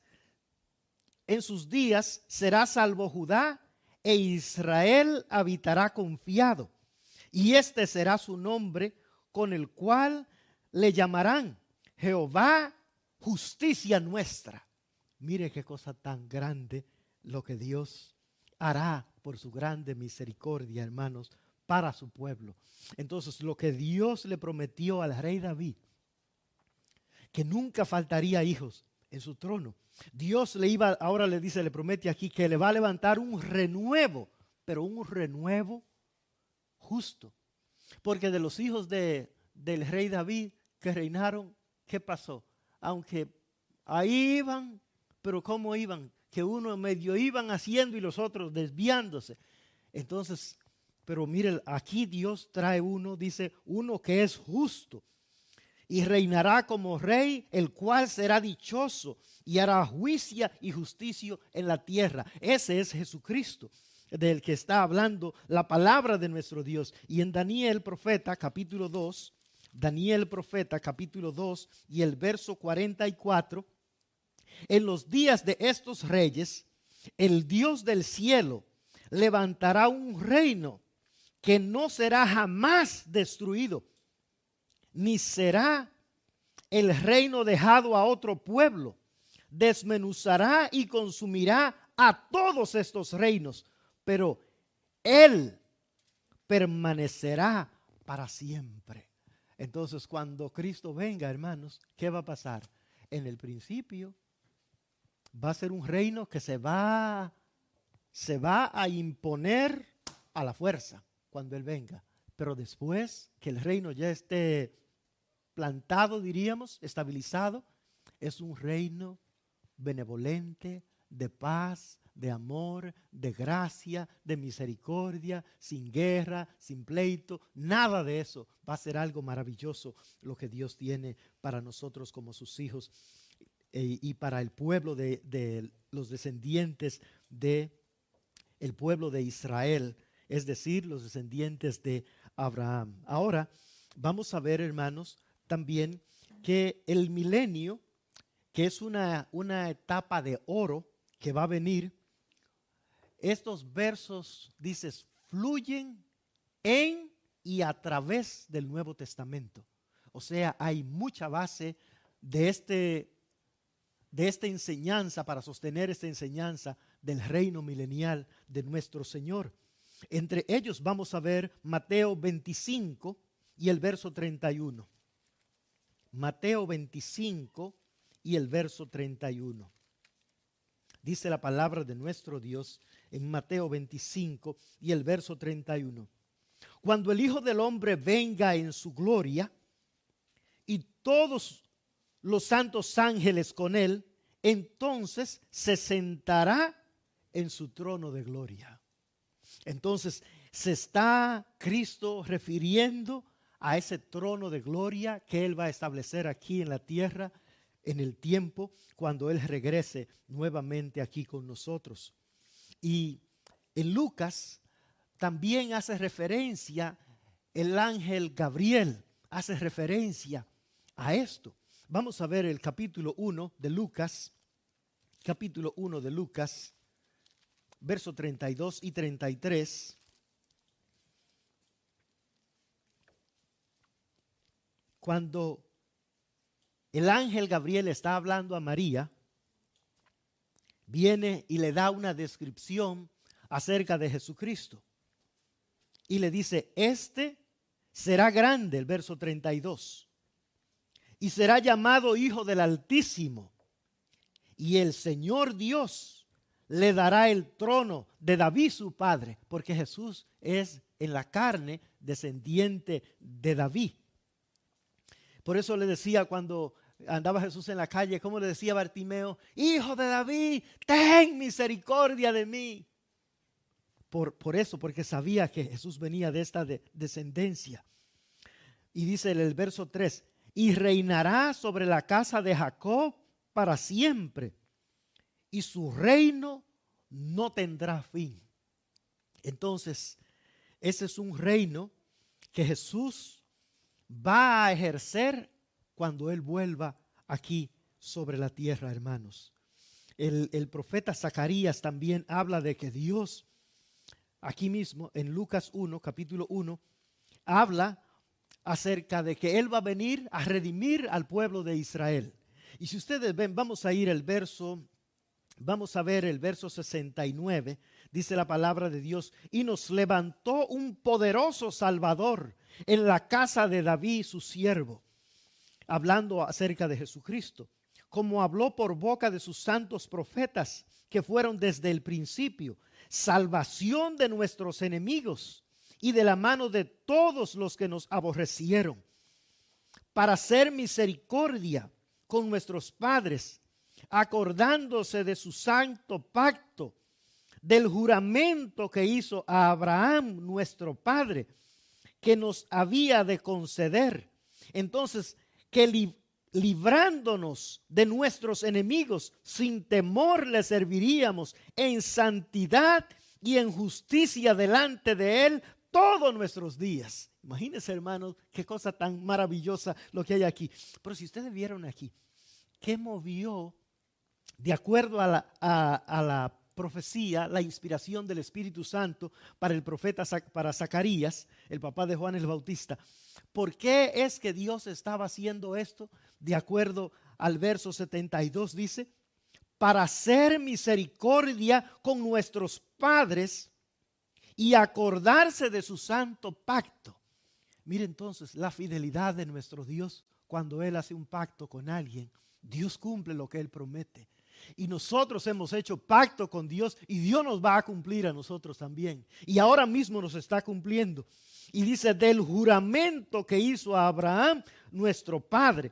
en sus días será salvo Judá e Israel habitará confiado. Y este será su nombre con el cual le llamarán Jehová justicia nuestra. Mire qué cosa tan grande lo que Dios hará por su grande misericordia, hermanos, para su pueblo. Entonces, lo que Dios le prometió al rey David, que nunca faltaría hijos en su trono. Dios le iba, ahora le dice, le promete aquí que le va a levantar un renuevo, pero un renuevo justo. Porque de los hijos de, del rey David que reinaron, ¿qué pasó? Aunque ahí iban, pero ¿cómo iban? Que uno medio iban haciendo y los otros desviándose. Entonces, pero mire, aquí Dios trae uno, dice, uno que es justo y reinará como rey, el cual será dichoso y hará juicio y justicia en la tierra. Ese es Jesucristo del que está hablando la palabra de nuestro Dios. Y en Daniel profeta capítulo 2, Daniel profeta capítulo 2 y el verso 44, en los días de estos reyes, el Dios del cielo levantará un reino que no será jamás destruido, ni será el reino dejado a otro pueblo. Desmenuzará y consumirá a todos estos reinos, pero Él permanecerá para siempre. Entonces, cuando Cristo venga, hermanos, ¿qué va a pasar? En el principio va a ser un reino que se va, se va a imponer a la fuerza cuando Él venga. Pero después que el reino ya esté plantado, diríamos, estabilizado, es un reino benevolente, de paz, de amor, de gracia, de misericordia, sin guerra, sin pleito, nada de eso. Va a ser algo maravilloso lo que Dios tiene para nosotros como sus hijos eh, y para el pueblo de, de los descendientes de el pueblo de Israel es decir, los descendientes de Abraham. Ahora vamos a ver, hermanos, también que el milenio, que es una, una etapa de oro que va a venir, estos versos, dices, fluyen en y a través del Nuevo Testamento. O sea, hay mucha base de, este, de esta enseñanza para sostener esta enseñanza del reino milenial de nuestro Señor. Entre ellos vamos a ver Mateo 25 y el verso 31. Mateo 25 y el verso 31. Dice la palabra de nuestro Dios en Mateo 25 y el verso 31. Cuando el Hijo del Hombre venga en su gloria y todos los santos ángeles con él, entonces se sentará en su trono de gloria. Entonces, se está Cristo refiriendo a ese trono de gloria que Él va a establecer aquí en la tierra en el tiempo cuando Él regrese nuevamente aquí con nosotros. Y en Lucas también hace referencia el ángel Gabriel, hace referencia a esto. Vamos a ver el capítulo 1 de Lucas, capítulo 1 de Lucas verso 32 y 33. Cuando el ángel Gabriel está hablando a María, viene y le da una descripción acerca de Jesucristo. Y le dice, este será grande, el verso 32, y será llamado Hijo del Altísimo. Y el Señor Dios le dará el trono de David su padre, porque Jesús es en la carne descendiente de David. Por eso le decía cuando andaba Jesús en la calle, como le decía Bartimeo, hijo de David, ten misericordia de mí. Por, por eso, porque sabía que Jesús venía de esta descendencia. Y dice en el verso 3, y reinará sobre la casa de Jacob para siempre, y su reino no tendrá fin. Entonces, ese es un reino que Jesús va a ejercer cuando Él vuelva aquí sobre la tierra, hermanos. El, profeta Zacarías también habla de que Dios, aquí mismo en Lucas 1, capítulo 1, habla acerca de que Él va a venir a redimir al pueblo de Israel. Y si ustedes ven, vamos a ir al verso, vamos a ver el verso 69, dice la palabra de Dios, y nos levantó un poderoso Salvador en la casa de David, su siervo, hablando acerca de Jesucristo, como habló por boca de sus santos profetas que fueron desde el principio, salvación de nuestros enemigos y de la mano de todos los que nos aborrecieron, para hacer misericordia con nuestros padres, acordándose de su santo pacto, del juramento que hizo a Abraham, nuestro padre, que nos había de conceder. Entonces, que librándonos de nuestros enemigos, sin temor le serviríamos en santidad y en justicia delante de Él todos nuestros días. Imagínense, hermanos, qué cosa tan maravillosa lo que hay aquí. Pero si ustedes vieron aquí, ¿qué movió, de acuerdo a la, profecía, la inspiración del Espíritu Santo para el profeta, para Zacarías, el papá de Juan el Bautista? ¿Por qué es que Dios estaba haciendo esto? De acuerdo al verso 72 dice, para hacer misericordia con nuestros padres y acordarse de su santo pacto. Mire entonces la fidelidad de nuestro Dios cuando Él hace un pacto con alguien. Dios cumple lo que Él promete. Y nosotros hemos hecho pacto con Dios y Dios nos va a cumplir a nosotros también. Y ahora mismo nos está cumpliendo. Y dice del juramento que hizo a Abraham, nuestro Padre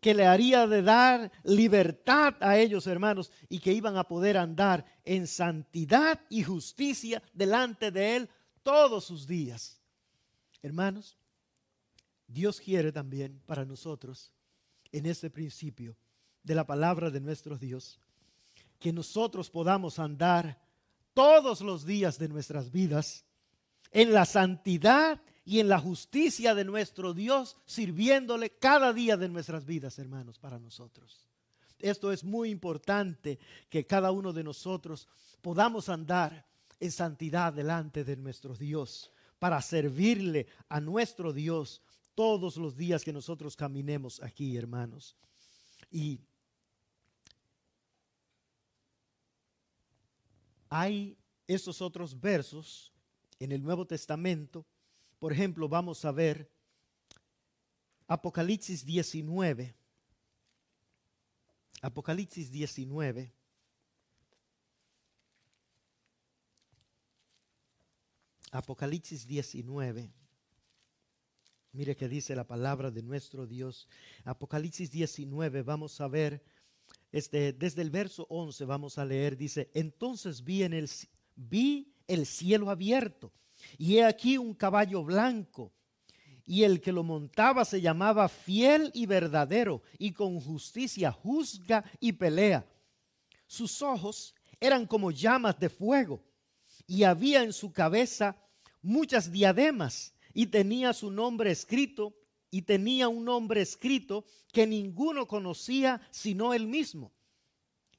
que le haría de dar libertad a ellos, hermanos, y que iban a poder andar en santidad y justicia delante de Él todos sus días. Hermanos, Dios quiere también para nosotros, en este principio de la palabra de nuestro Dios, que nosotros podamos andar todos los días de nuestras vidas en la santidad y en la justicia de nuestro Dios, sirviéndole cada día de nuestras vidas, hermanos, para nosotros. Esto es muy importante que cada uno de nosotros podamos andar en santidad delante de nuestro Dios, para servirle a nuestro Dios todos los días que nosotros caminemos aquí, hermanos. Y hay esos otros versos en el Nuevo Testamento por ejemplo, vamos a ver Apocalipsis 19. Apocalipsis 19. Apocalipsis 19. Mire que dice la palabra de nuestro Dios. Apocalipsis 19, vamos a ver, este, desde el verso 11 vamos a leer, dice, entonces vi, en el, vi el cielo abierto y he aquí un caballo blanco, y el que lo montaba se llamaba fiel y verdadero, y con justicia juzga y pelea. Sus ojos eran como llamas de fuego, y había en su cabeza muchas diademas, y tenía su nombre escrito, y tenía un nombre escrito que ninguno conocía sino él mismo.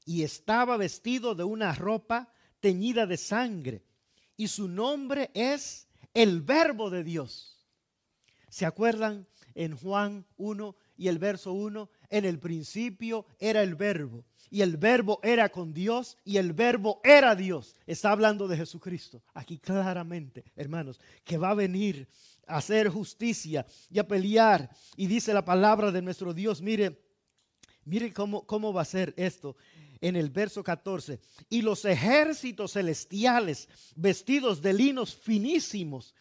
Y estaba vestido de una ropa teñida de sangre y su nombre es el verbo de Dios. ¿Se acuerdan en Juan 1 y el verso 1? En el principio era el verbo y el verbo era con Dios y el verbo era Dios. Está hablando de Jesucristo. Aquí claramente, hermanos, que va a venir hacer justicia y a pelear. Y dice la palabra de nuestro Dios, mire, mire cómo, cómo va a ser esto en el verso 14, y los ejércitos celestiales vestidos de linos finísimos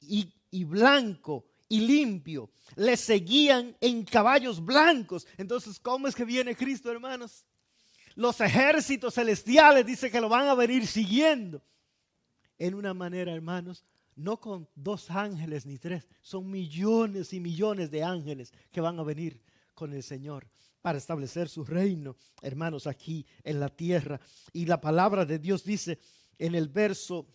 y, y blanco y limpio. Le seguían en caballos blancos. Entonces, ¿cómo es que viene Cristo, hermanos? Los ejércitos celestiales dice que lo van a venir siguiendo. En una manera, hermanos, no con dos ángeles ni tres, son millones y millones de ángeles que van a venir con el Señor para establecer su reino, hermanos, aquí en la tierra. Y la palabra de Dios dice en el verso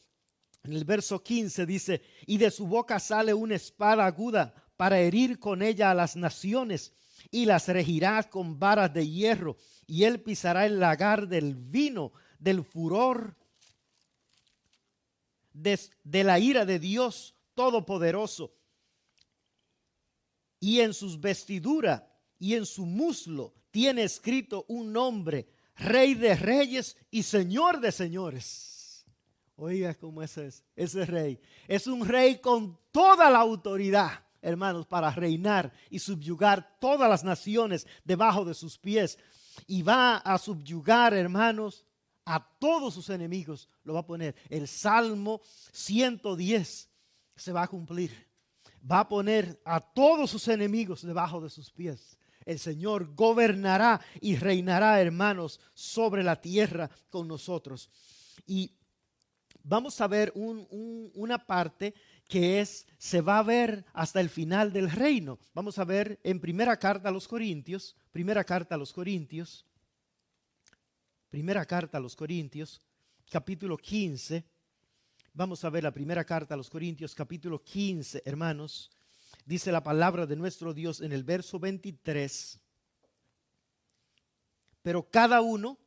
en el verso 15 dice, "Y de su boca sale una espada aguda para herir con ella a las naciones, y las regirá con varas de hierro, y él pisará el lagar del vino del furor de, la ira de Dios Todopoderoso. Y en sus vestiduras y en su muslo tiene escrito un nombre, Rey de Reyes y Señor de Señores. Oiga cómo es, ese rey. Es un rey con toda la autoridad, hermanos, para reinar y subyugar todas las naciones debajo de sus pies. Y va a subyugar, hermanos, a todos sus enemigos. Lo va a poner. El Salmo 110 se va a cumplir va a poner a todos sus enemigos debajo de sus pies. El Señor gobernará y reinará, hermanos, sobre la tierra con nosotros. Y vamos a ver una parte que es, se va a ver hasta el final del reino. Vamos a ver en primera carta a los Corintios, primera carta a los Corintios, primera carta a los Corintios, capítulo 15 Vamos a ver la primera carta a los Corintios, capítulo 15, hermanos. Dice la palabra de nuestro Dios en el verso 23. Pero cada uno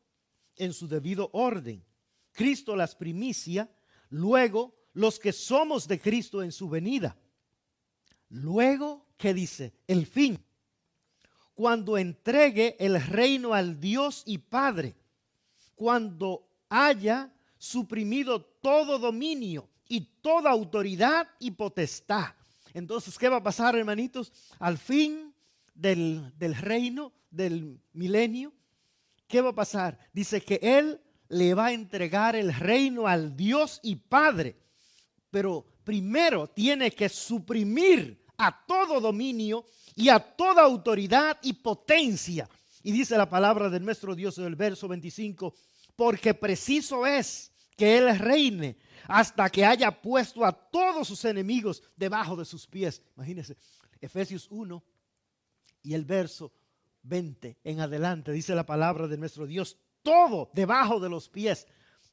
en su debido orden. Cristo las primicia, luego los que somos de Cristo en su venida. Luego, ¿qué dice? El fin. Cuando entregue el reino al Dios y Padre. Cuando haya suprimido todo dominio y toda autoridad y potestad. Entonces, ¿qué va a pasar, hermanitos? Al fin del, del reino, del milenio, ¿qué va a pasar? Dice que Él le va a entregar el reino al Dios y Padre, pero primero tiene que suprimir a todo dominio y a toda autoridad y potencia. Y dice la palabra de nuestro Dios en el verso 25, porque preciso es que Él reine hasta que haya puesto a todos sus enemigos debajo de sus pies. Imagínense, Efesios 1 y el verso 20 en adelante dice la palabra de nuestro Dios, todo debajo de los pies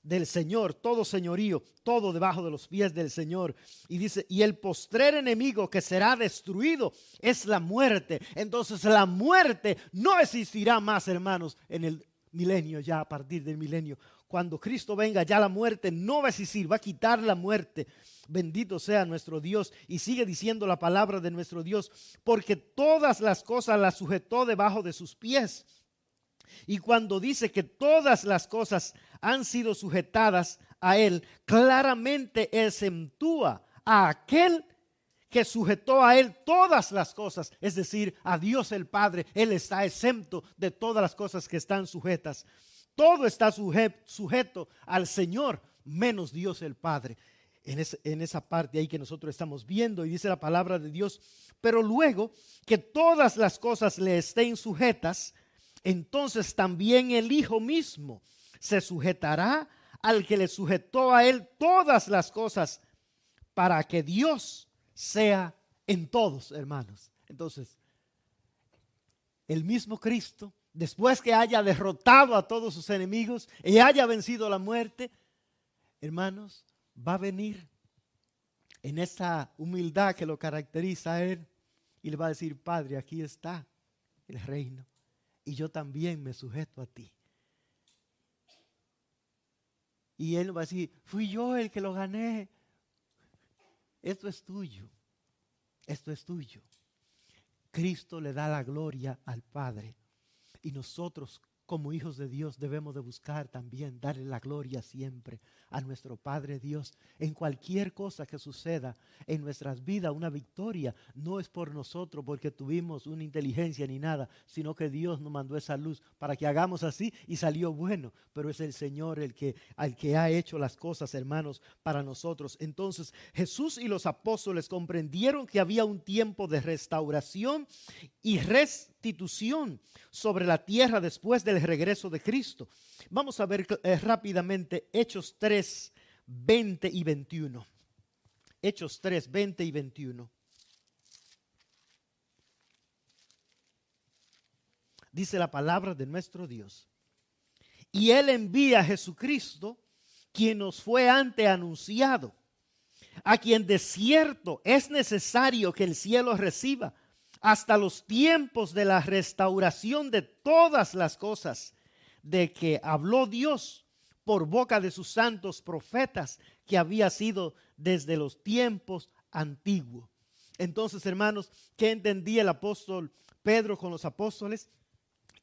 del Señor, todo señorío, todo debajo de los pies del Señor. Y dice, y el postrer enemigo que será destruido es la muerte. Entonces la muerte no existirá más, hermanos, en el milenio, ya a partir del milenio cuando Cristo venga, ya la muerte no va a existir, va a quitar la muerte. Bendito sea nuestro Dios. Y sigue diciendo la palabra de nuestro Dios, porque todas las cosas las sujetó debajo de sus pies. Y cuando dice que todas las cosas han sido sujetadas a Él, claramente exentúa a aquel sujetó a Él todas las cosas, es decir, a Dios el Padre. Él está exento de todas las cosas que están sujetas todo está sujeto al Señor, menos Dios el Padre. En, esa parte ahí que nosotros estamos viendo y dice la palabra de Dios, pero luego que todas las cosas le estén sujetas, entonces también el Hijo mismo se sujetará al que le sujetó a él todas las cosas para que Dios sea en todos, hermanos. Entonces, el mismo Cristo después que haya derrotado a todos sus enemigos y haya vencido la muerte, hermanos, va a venir en esa humildad que lo caracteriza a él y le va a decir, Padre, aquí está el reino y yo también me sujeto a ti. Y él va a decir, fui yo el que lo gané. Esto es tuyo. Esto es tuyo. Cristo le da la gloria al Padre y nosotros como hijos de Dios debemos de buscar también darle la gloria siempre a nuestro Padre Dios. En cualquier cosa que suceda en nuestras vidas, una victoria no es por nosotros porque tuvimos una inteligencia ni nada, sino que Dios nos mandó esa luz para que hagamos así y salió bueno. Pero es el Señor el que, al que ha hecho las cosas, hermanos, para nosotros. Entonces Jesús y los apóstoles comprendieron que había un tiempo de restauración y sobre la tierra después del regreso de Cristo. Vamos a ver eh, rápidamente Hechos 3, 20 y 21. Hechos 3, 20 y 21. Dice la palabra de nuestro Dios. Y Él envía a Jesucristo, quien nos fue antes anunciado, a quien de cierto es necesario que el cielo reciba hasta los tiempos de la restauración de todas las cosas de que habló Dios por boca de sus santos profetas que había sido desde los tiempos antiguos. Entonces, hermanos, ¿qué entendía el apóstol Pedro con los apóstoles?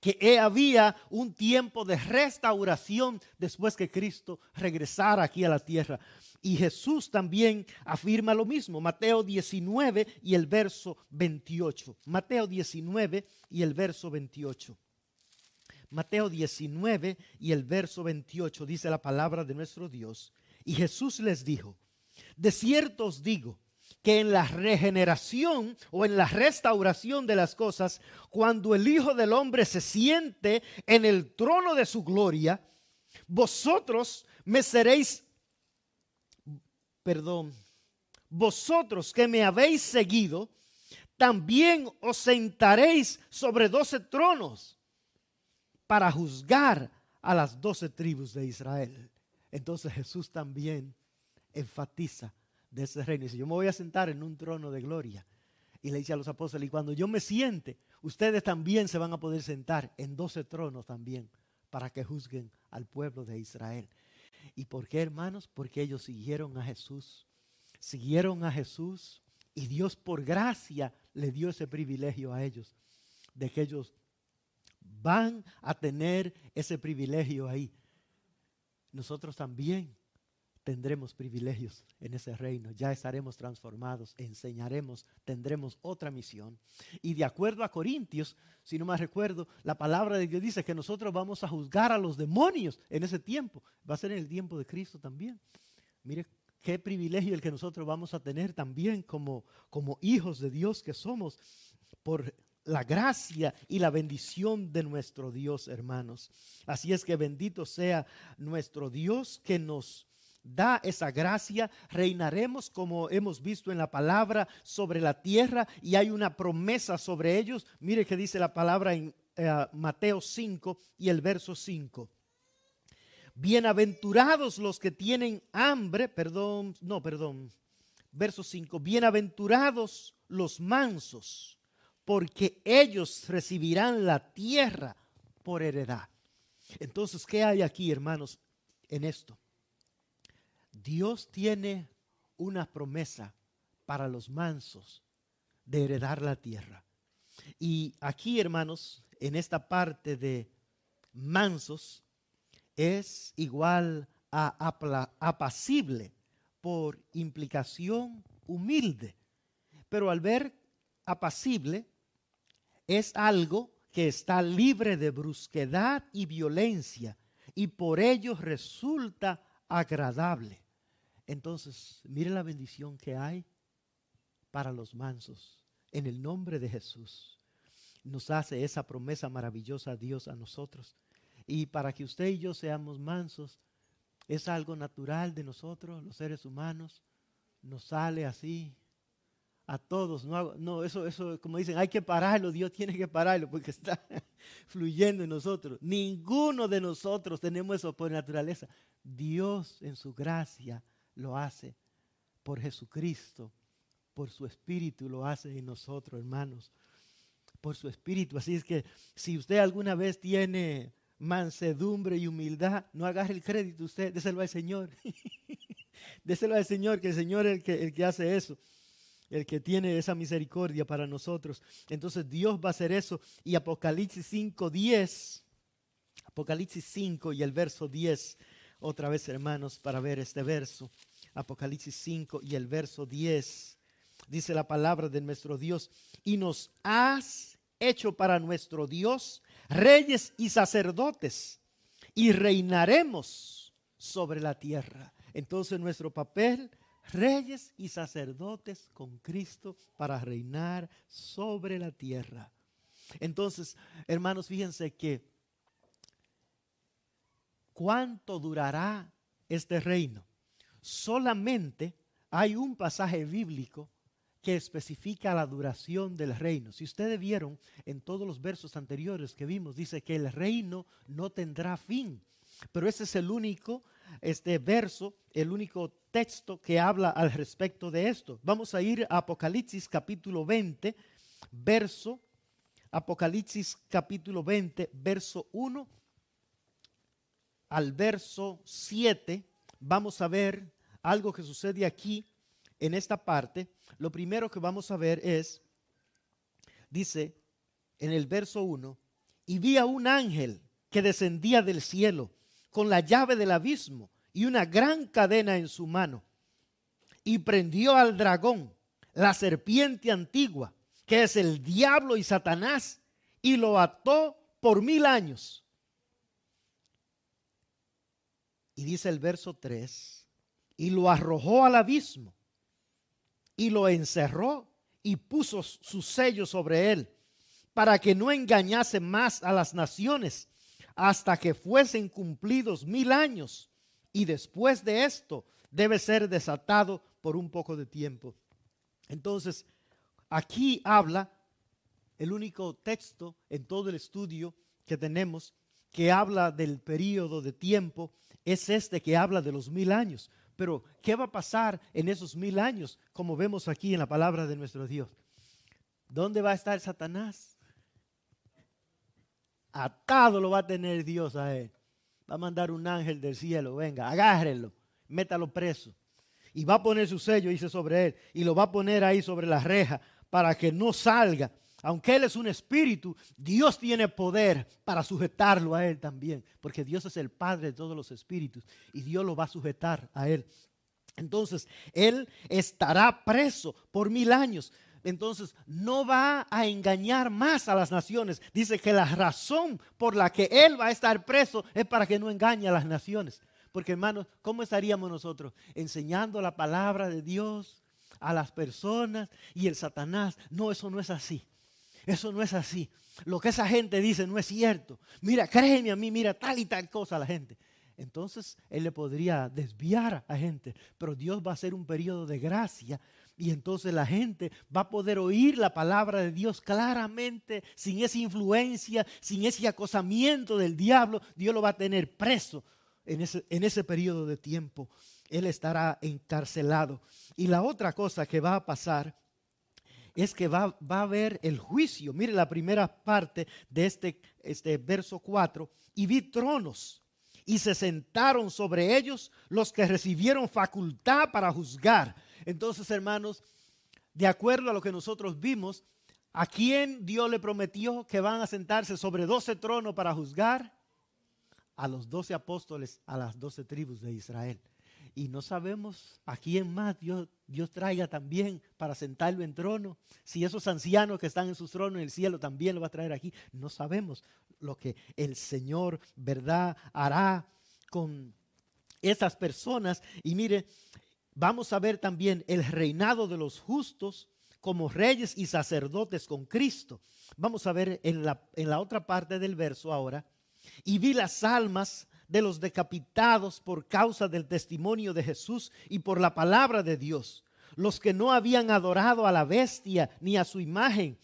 Que había un tiempo de restauración después que Cristo regresara aquí a la tierra. Y Jesús también afirma lo mismo, Mateo 19 y el verso 28. Mateo 19 y el verso 28. Mateo 19 y el verso 28 dice la palabra de nuestro Dios. Y Jesús les dijo, de cierto os digo que en la regeneración o en la restauración de las cosas, cuando el Hijo del Hombre se siente en el trono de su gloria, vosotros me seréis perdón, vosotros que me habéis seguido, también os sentaréis sobre doce tronos para juzgar a las doce tribus de Israel. Entonces Jesús también enfatiza de ese reino. Dice, yo me voy a sentar en un trono de gloria. Y le dice a los apóstoles, y cuando yo me siente, ustedes también se van a poder sentar en doce tronos también para que juzguen al pueblo de Israel. ¿Y por qué, hermanos? Porque ellos siguieron a Jesús. Siguieron a Jesús y Dios por gracia le dio ese privilegio a ellos, de que ellos van a tener ese privilegio ahí. Nosotros también tendremos privilegios en ese reino, ya estaremos transformados, enseñaremos, tendremos otra misión. Y de acuerdo a Corintios, si no me recuerdo, la palabra de Dios dice que nosotros vamos a juzgar a los demonios en ese tiempo. Va a ser en el tiempo de Cristo también. Mire qué privilegio el que nosotros vamos a tener también como, como hijos de Dios que somos por la gracia y la bendición de nuestro Dios, hermanos. Así es que bendito sea nuestro Dios que nos da esa gracia, reinaremos como hemos visto en la palabra sobre la tierra y hay una promesa sobre ellos. Mire que dice la palabra en eh, Mateo 5 y el verso 5. Bienaventurados los que tienen hambre, perdón, no, perdón, verso 5, bienaventurados los mansos, porque ellos recibirán la tierra por heredad. Entonces, ¿qué hay aquí, hermanos, en esto? Dios tiene una promesa para los mansos de heredar la tierra. Y aquí, hermanos, en esta parte de mansos, es igual a apacible por implicación humilde. Pero al ver apacible, es algo que está libre de brusquedad y violencia y por ello resulta agradable. Entonces, mire la bendición que hay para los mansos. En el nombre de Jesús nos hace esa promesa maravillosa Dios a nosotros. Y para que usted y yo seamos mansos, es algo natural de nosotros, los seres humanos. Nos sale así a todos. No, no eso, eso, como dicen, hay que pararlo, Dios tiene que pararlo porque está [LAUGHS] fluyendo en nosotros. Ninguno de nosotros tenemos eso por naturaleza. Dios en su gracia lo hace por Jesucristo, por su Espíritu lo hace en nosotros, hermanos, por su Espíritu. Así es que si usted alguna vez tiene mansedumbre y humildad, no agarre el crédito usted, déselo al Señor. [LAUGHS] déselo al Señor, que el Señor es el que, el que hace eso el que tiene esa misericordia para nosotros. Entonces Dios va a hacer eso. Y Apocalipsis 5.10 Apocalipsis 5 y el verso 10, otra vez hermanos, para ver este verso. Apocalipsis 5 y el verso 10. Dice la palabra de nuestro Dios, y nos has hecho para nuestro Dios reyes y sacerdotes, y reinaremos sobre la tierra. Entonces nuestro papel, reyes y sacerdotes con Cristo para reinar sobre la tierra. Entonces, hermanos, fíjense que ¿cuánto durará este reino? Solamente hay un pasaje bíblico que especifica la duración del reino. Si ustedes vieron en todos los versos anteriores que vimos, dice que el reino no tendrá fin. Pero ese es el único este verso, el único texto que habla al respecto de esto. Vamos a ir a Apocalipsis capítulo 20, verso Apocalipsis capítulo 20, verso 1 al verso 7. Vamos a ver algo que sucede aquí en esta parte. Lo primero que vamos a ver es, dice en el verso 1, y vi a un ángel que descendía del cielo con la llave del abismo y una gran cadena en su mano. Y prendió al dragón, la serpiente antigua, que es el diablo y Satanás, y lo ató por mil años. Y dice el verso 3, y lo arrojó al abismo, y lo encerró y puso su sello sobre él, para que no engañase más a las naciones hasta que fuesen cumplidos mil años. Y después de esto debe ser desatado por un poco de tiempo. Entonces, Aquí habla el único texto en todo el estudio que tenemos que habla del periodo de tiempo es este que habla de los mil años. Pero, ¿qué va a pasar en esos mil años? Como vemos aquí en la palabra de nuestro Dios. ¿Dónde va a estar Satanás? Atado lo va a tener Dios a él. Va a mandar un ángel del cielo, venga, agárrenlo, métalo preso. Y va a poner su sello, dice, sobre él. Y lo va a poner ahí sobre la reja para que no salga. Aunque Él es un espíritu, Dios tiene poder para sujetarlo a Él también, porque Dios es el Padre de todos los espíritus y Dios lo va a sujetar a Él. Entonces, Él estará preso por mil años. Entonces, no va a engañar más a las naciones. Dice que la razón por la que Él va a estar preso es para que no engañe a las naciones. Porque hermanos, ¿cómo estaríamos nosotros? Enseñando la palabra de Dios, a las personas y el Satanás. No, eso no es así. Eso no es así. Lo que esa gente dice no es cierto. Mira, créeme a mí, mira tal y tal cosa a la gente. Entonces él le podría desviar a gente, pero Dios va a hacer un periodo de gracia y entonces la gente va a poder oír la palabra de Dios claramente, sin esa influencia, sin ese acosamiento del diablo. Dios lo va a tener preso en ese, en ese periodo de tiempo él estará encarcelado. Y la otra cosa que va a pasar es que va, va, a haber el juicio. Mire la primera parte de este, este verso 4. Y vi tronos y se sentaron sobre ellos los que recibieron facultad para juzgar. Entonces, hermanos, de acuerdo a lo que nosotros vimos, ¿a quién Dios le prometió que van a sentarse sobre doce tronos para juzgar? A los doce apóstoles, a las doce tribus de Israel y no sabemos a quién más Dios, Dios traiga también para sentarlo en trono. Si esos ancianos que están en sus tronos en el cielo también lo va a traer aquí, no sabemos lo que el Señor, ¿verdad?, hará con esas personas. Y mire, vamos a ver también el reinado de los justos como reyes y sacerdotes con Cristo. Vamos a ver en la, en la otra parte del verso ahora. Y vi las almas de los decapitados por causa del testimonio de Jesús y por la palabra de Dios, los que no habían adorado a la bestia ni a su imagen,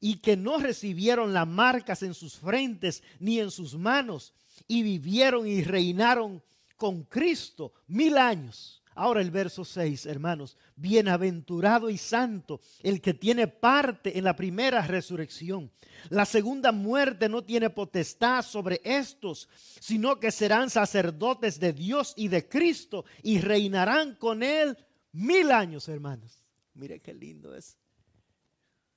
y que no recibieron las marcas en sus frentes ni en sus manos, y vivieron y reinaron con Cristo mil años. Ahora el verso 6, hermanos, bienaventurado y santo el que tiene parte en la primera resurrección. La segunda muerte no tiene potestad sobre estos, sino que serán sacerdotes de Dios y de Cristo y reinarán con él mil años, hermanos. Mire qué lindo es.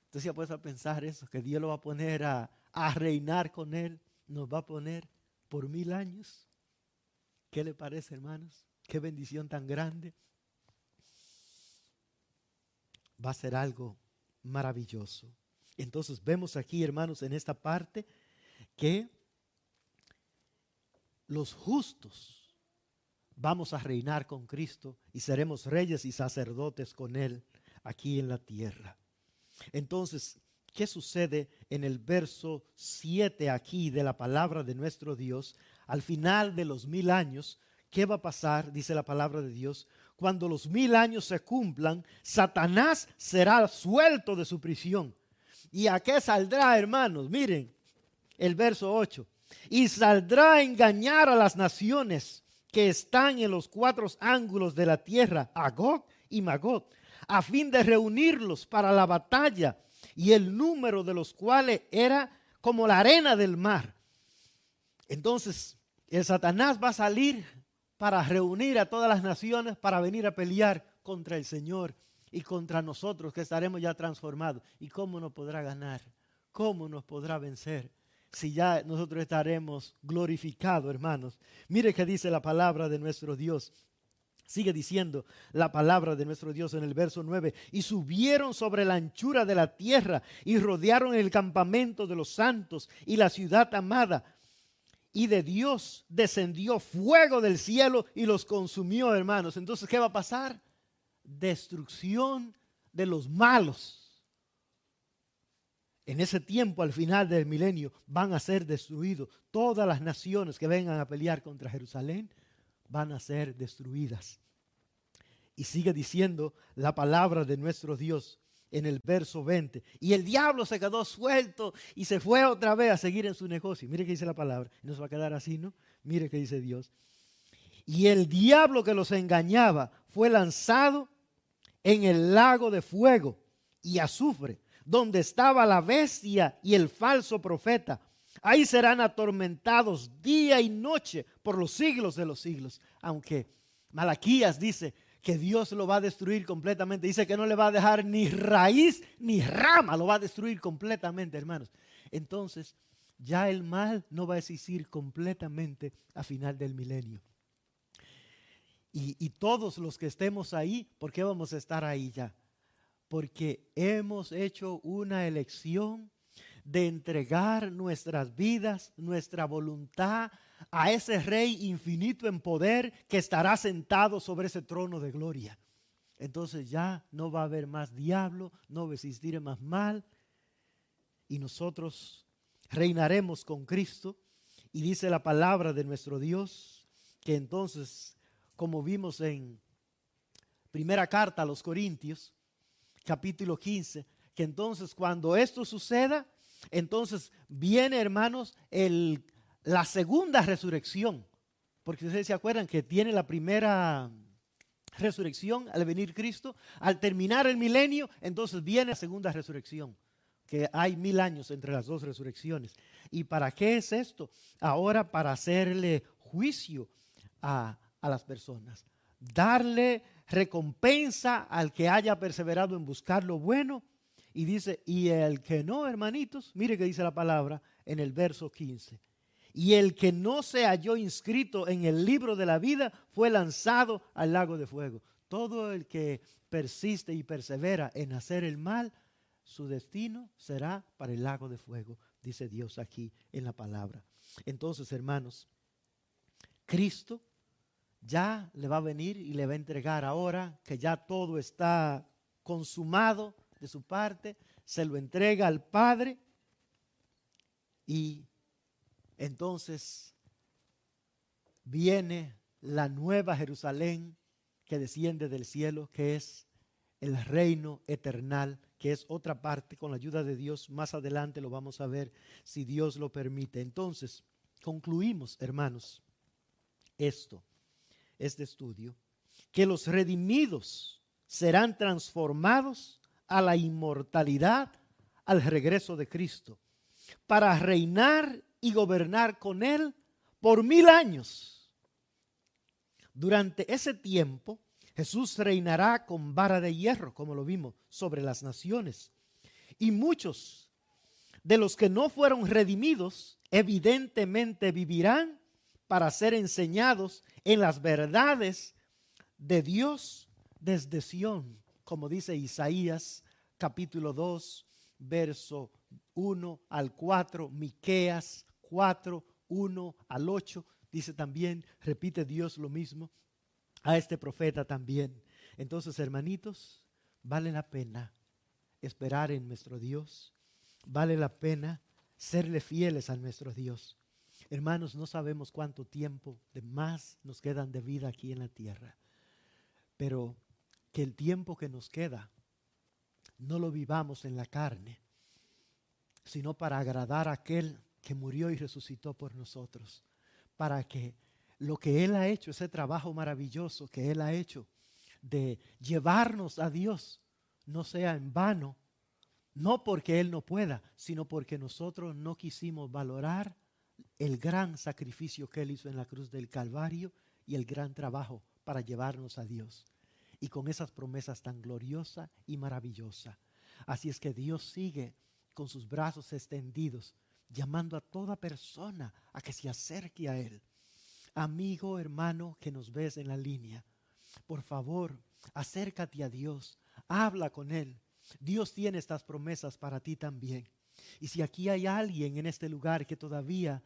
Entonces ya puedes pensar eso, que Dios lo va a poner a, a reinar con él nos va a poner por mil años. ¿Qué le parece, hermanos? Qué bendición tan grande. Va a ser algo maravilloso. Entonces vemos aquí, hermanos, en esta parte que los justos vamos a reinar con Cristo y seremos reyes y sacerdotes con Él aquí en la tierra. Entonces, ¿qué sucede en el verso 7 aquí de la palabra de nuestro Dios? Al final de los mil años, ¿qué va a pasar? Dice la palabra de Dios. Cuando los mil años se cumplan, Satanás será suelto de su prisión. ¿Y a qué saldrá, hermanos? Miren el verso 8. Y saldrá a engañar a las naciones que están en los cuatro ángulos de la tierra, Agog y Magog, a fin de reunirlos para la batalla, y el número de los cuales era como la arena del mar. Entonces, el Satanás va a salir para reunir a todas las naciones para venir a pelear contra el Señor y contra nosotros que estaremos ya transformados. ¿Y cómo nos podrá ganar? ¿Cómo nos podrá vencer? Si ya nosotros estaremos glorificados, hermanos. Mire que dice la palabra de nuestro Dios Sigue diciendo la palabra de nuestro Dios en el verso 9. Y subieron sobre la anchura de la tierra y rodearon el campamento de los santos y la ciudad amada. Y de Dios descendió fuego del cielo y los consumió, hermanos. Entonces, ¿qué va a pasar? Destrucción de los malos. En ese tiempo, al final del milenio, van a ser destruidos. Todas las naciones que vengan a pelear contra Jerusalén van a ser destruidas. Y sigue diciendo la palabra de nuestro Dios en el verso 20. Y el diablo se quedó suelto y se fue otra vez a seguir en su negocio. Mire que dice la palabra. No se va a quedar así, ¿no? Mire que dice Dios. Y el diablo que los engañaba fue lanzado en el lago de fuego y azufre, donde estaba la bestia y el falso profeta Ahí serán atormentados día y noche por los siglos de los siglos. Aunque Malaquías dice que Dios lo va a destruir completamente. Dice que no le va a dejar ni raíz ni rama, lo va a destruir completamente, hermanos. Entonces, ya el mal no va a existir completamente a final del milenio. Y, y, todos los que estemos ahí, ¿por qué vamos a estar ahí ya? Porque hemos hecho una elección de entregar nuestras vidas, nuestra voluntad a ese Rey infinito en poder que estará sentado sobre ese trono de gloria. Entonces ya no va a haber más diablo, no va a existir más mal y nosotros reinaremos con Cristo. Y dice la palabra de nuestro Dios que entonces, como vimos en primera carta a los Corintios, capítulo 15, que entonces cuando esto suceda, entonces viene, hermanos, el, la segunda resurrección. Porque ustedes se acuerdan que tiene la primera resurrección al venir Cristo. Al terminar el milenio, entonces viene la segunda resurrección. Que hay mil años entre las dos resurrecciones. ¿Y para qué es esto? Ahora para hacerle juicio a, a las personas. Darle recompensa al que haya perseverado en buscar lo bueno y dice, y el que no, hermanitos, mire que dice la palabra en el verso 15. Y el que no se halló inscrito en el libro de la vida fue lanzado al lago de fuego. Todo el que persiste y persevera en hacer el mal, su destino será para el lago de fuego, dice Dios aquí en la palabra. Entonces, hermanos, Cristo ya le va a venir y le va a entregar ahora que ya todo está consumado de su parte, se lo entrega al Padre y entonces viene la nueva Jerusalén que desciende del cielo, que es el reino eternal, que es otra parte con la ayuda de Dios. Más adelante lo vamos a ver si Dios lo permite. Entonces, concluimos, hermanos, esto, este estudio, que los redimidos serán transformados a la inmortalidad al regreso de Cristo, para reinar y gobernar con Él por mil años. Durante ese tiempo, Jesús reinará con vara de hierro, como lo vimos, sobre las naciones. Y muchos de los que no fueron redimidos evidentemente vivirán para ser enseñados en las verdades de Dios desde Sión, como dice Isaías capítulo 2, verso 1 al 4, Miqueas 4, 1 al 8, dice también, repite Dios lo mismo a este profeta también. Entonces, hermanitos, vale la pena esperar en nuestro Dios, vale la pena serle fieles a nuestro Dios. Hermanos, no sabemos cuánto tiempo de más nos quedan de vida aquí en la tierra, pero que el tiempo que nos queda no lo vivamos en la carne, sino para agradar a aquel que murió y resucitó por nosotros, para que lo que Él ha hecho, ese trabajo maravilloso que Él ha hecho de llevarnos a Dios, no sea en vano, no porque Él no pueda, sino porque nosotros no quisimos valorar el gran sacrificio que Él hizo en la cruz del Calvario y el gran trabajo para llevarnos a Dios. Y con esas promesas tan gloriosa y maravillosa. Así es que Dios sigue con sus brazos extendidos, llamando a toda persona a que se acerque a Él. Amigo, hermano, que nos ves en la línea, por favor, acércate a Dios, habla con Él. Dios tiene estas promesas para ti también. Y si aquí hay alguien en este lugar que todavía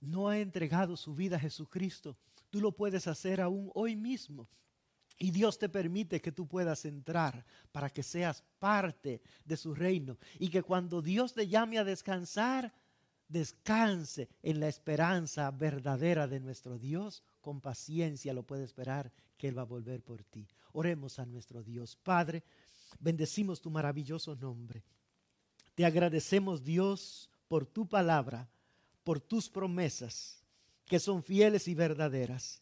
no ha entregado su vida a Jesucristo, tú lo puedes hacer aún hoy mismo. Y Dios te permite que tú puedas entrar para que seas parte de su reino. Y que cuando Dios te llame a descansar, descanse en la esperanza verdadera de nuestro Dios. Con paciencia lo puede esperar que Él va a volver por ti. Oremos a nuestro Dios. Padre, bendecimos tu maravilloso nombre. Te agradecemos Dios por tu palabra, por tus promesas, que son fieles y verdaderas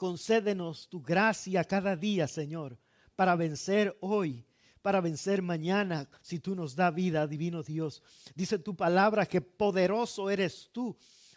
concédenos tu gracia cada día, Señor, para vencer hoy, para vencer mañana, si tú nos da vida, divino Dios. Dice tu palabra que poderoso eres tú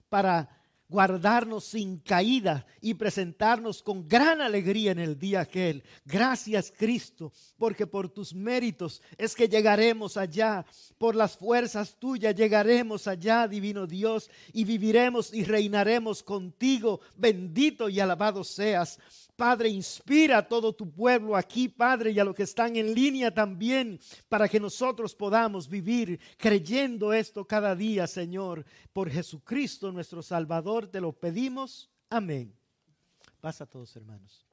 para guardarnos sin caída y presentarnos con gran alegría en el día aquel. Gracias Cristo, porque por tus méritos es que llegaremos allá, por las fuerzas tuyas llegaremos allá, divino Dios, y viviremos y reinaremos contigo. Bendito y alabado seas. Padre, inspira a todo tu pueblo aquí, Padre, y a los que están en línea también, para que nosotros podamos vivir creyendo esto cada día, Señor. Por Jesucristo nuestro Salvador te lo pedimos. Amén. Pasa a todos, hermanos.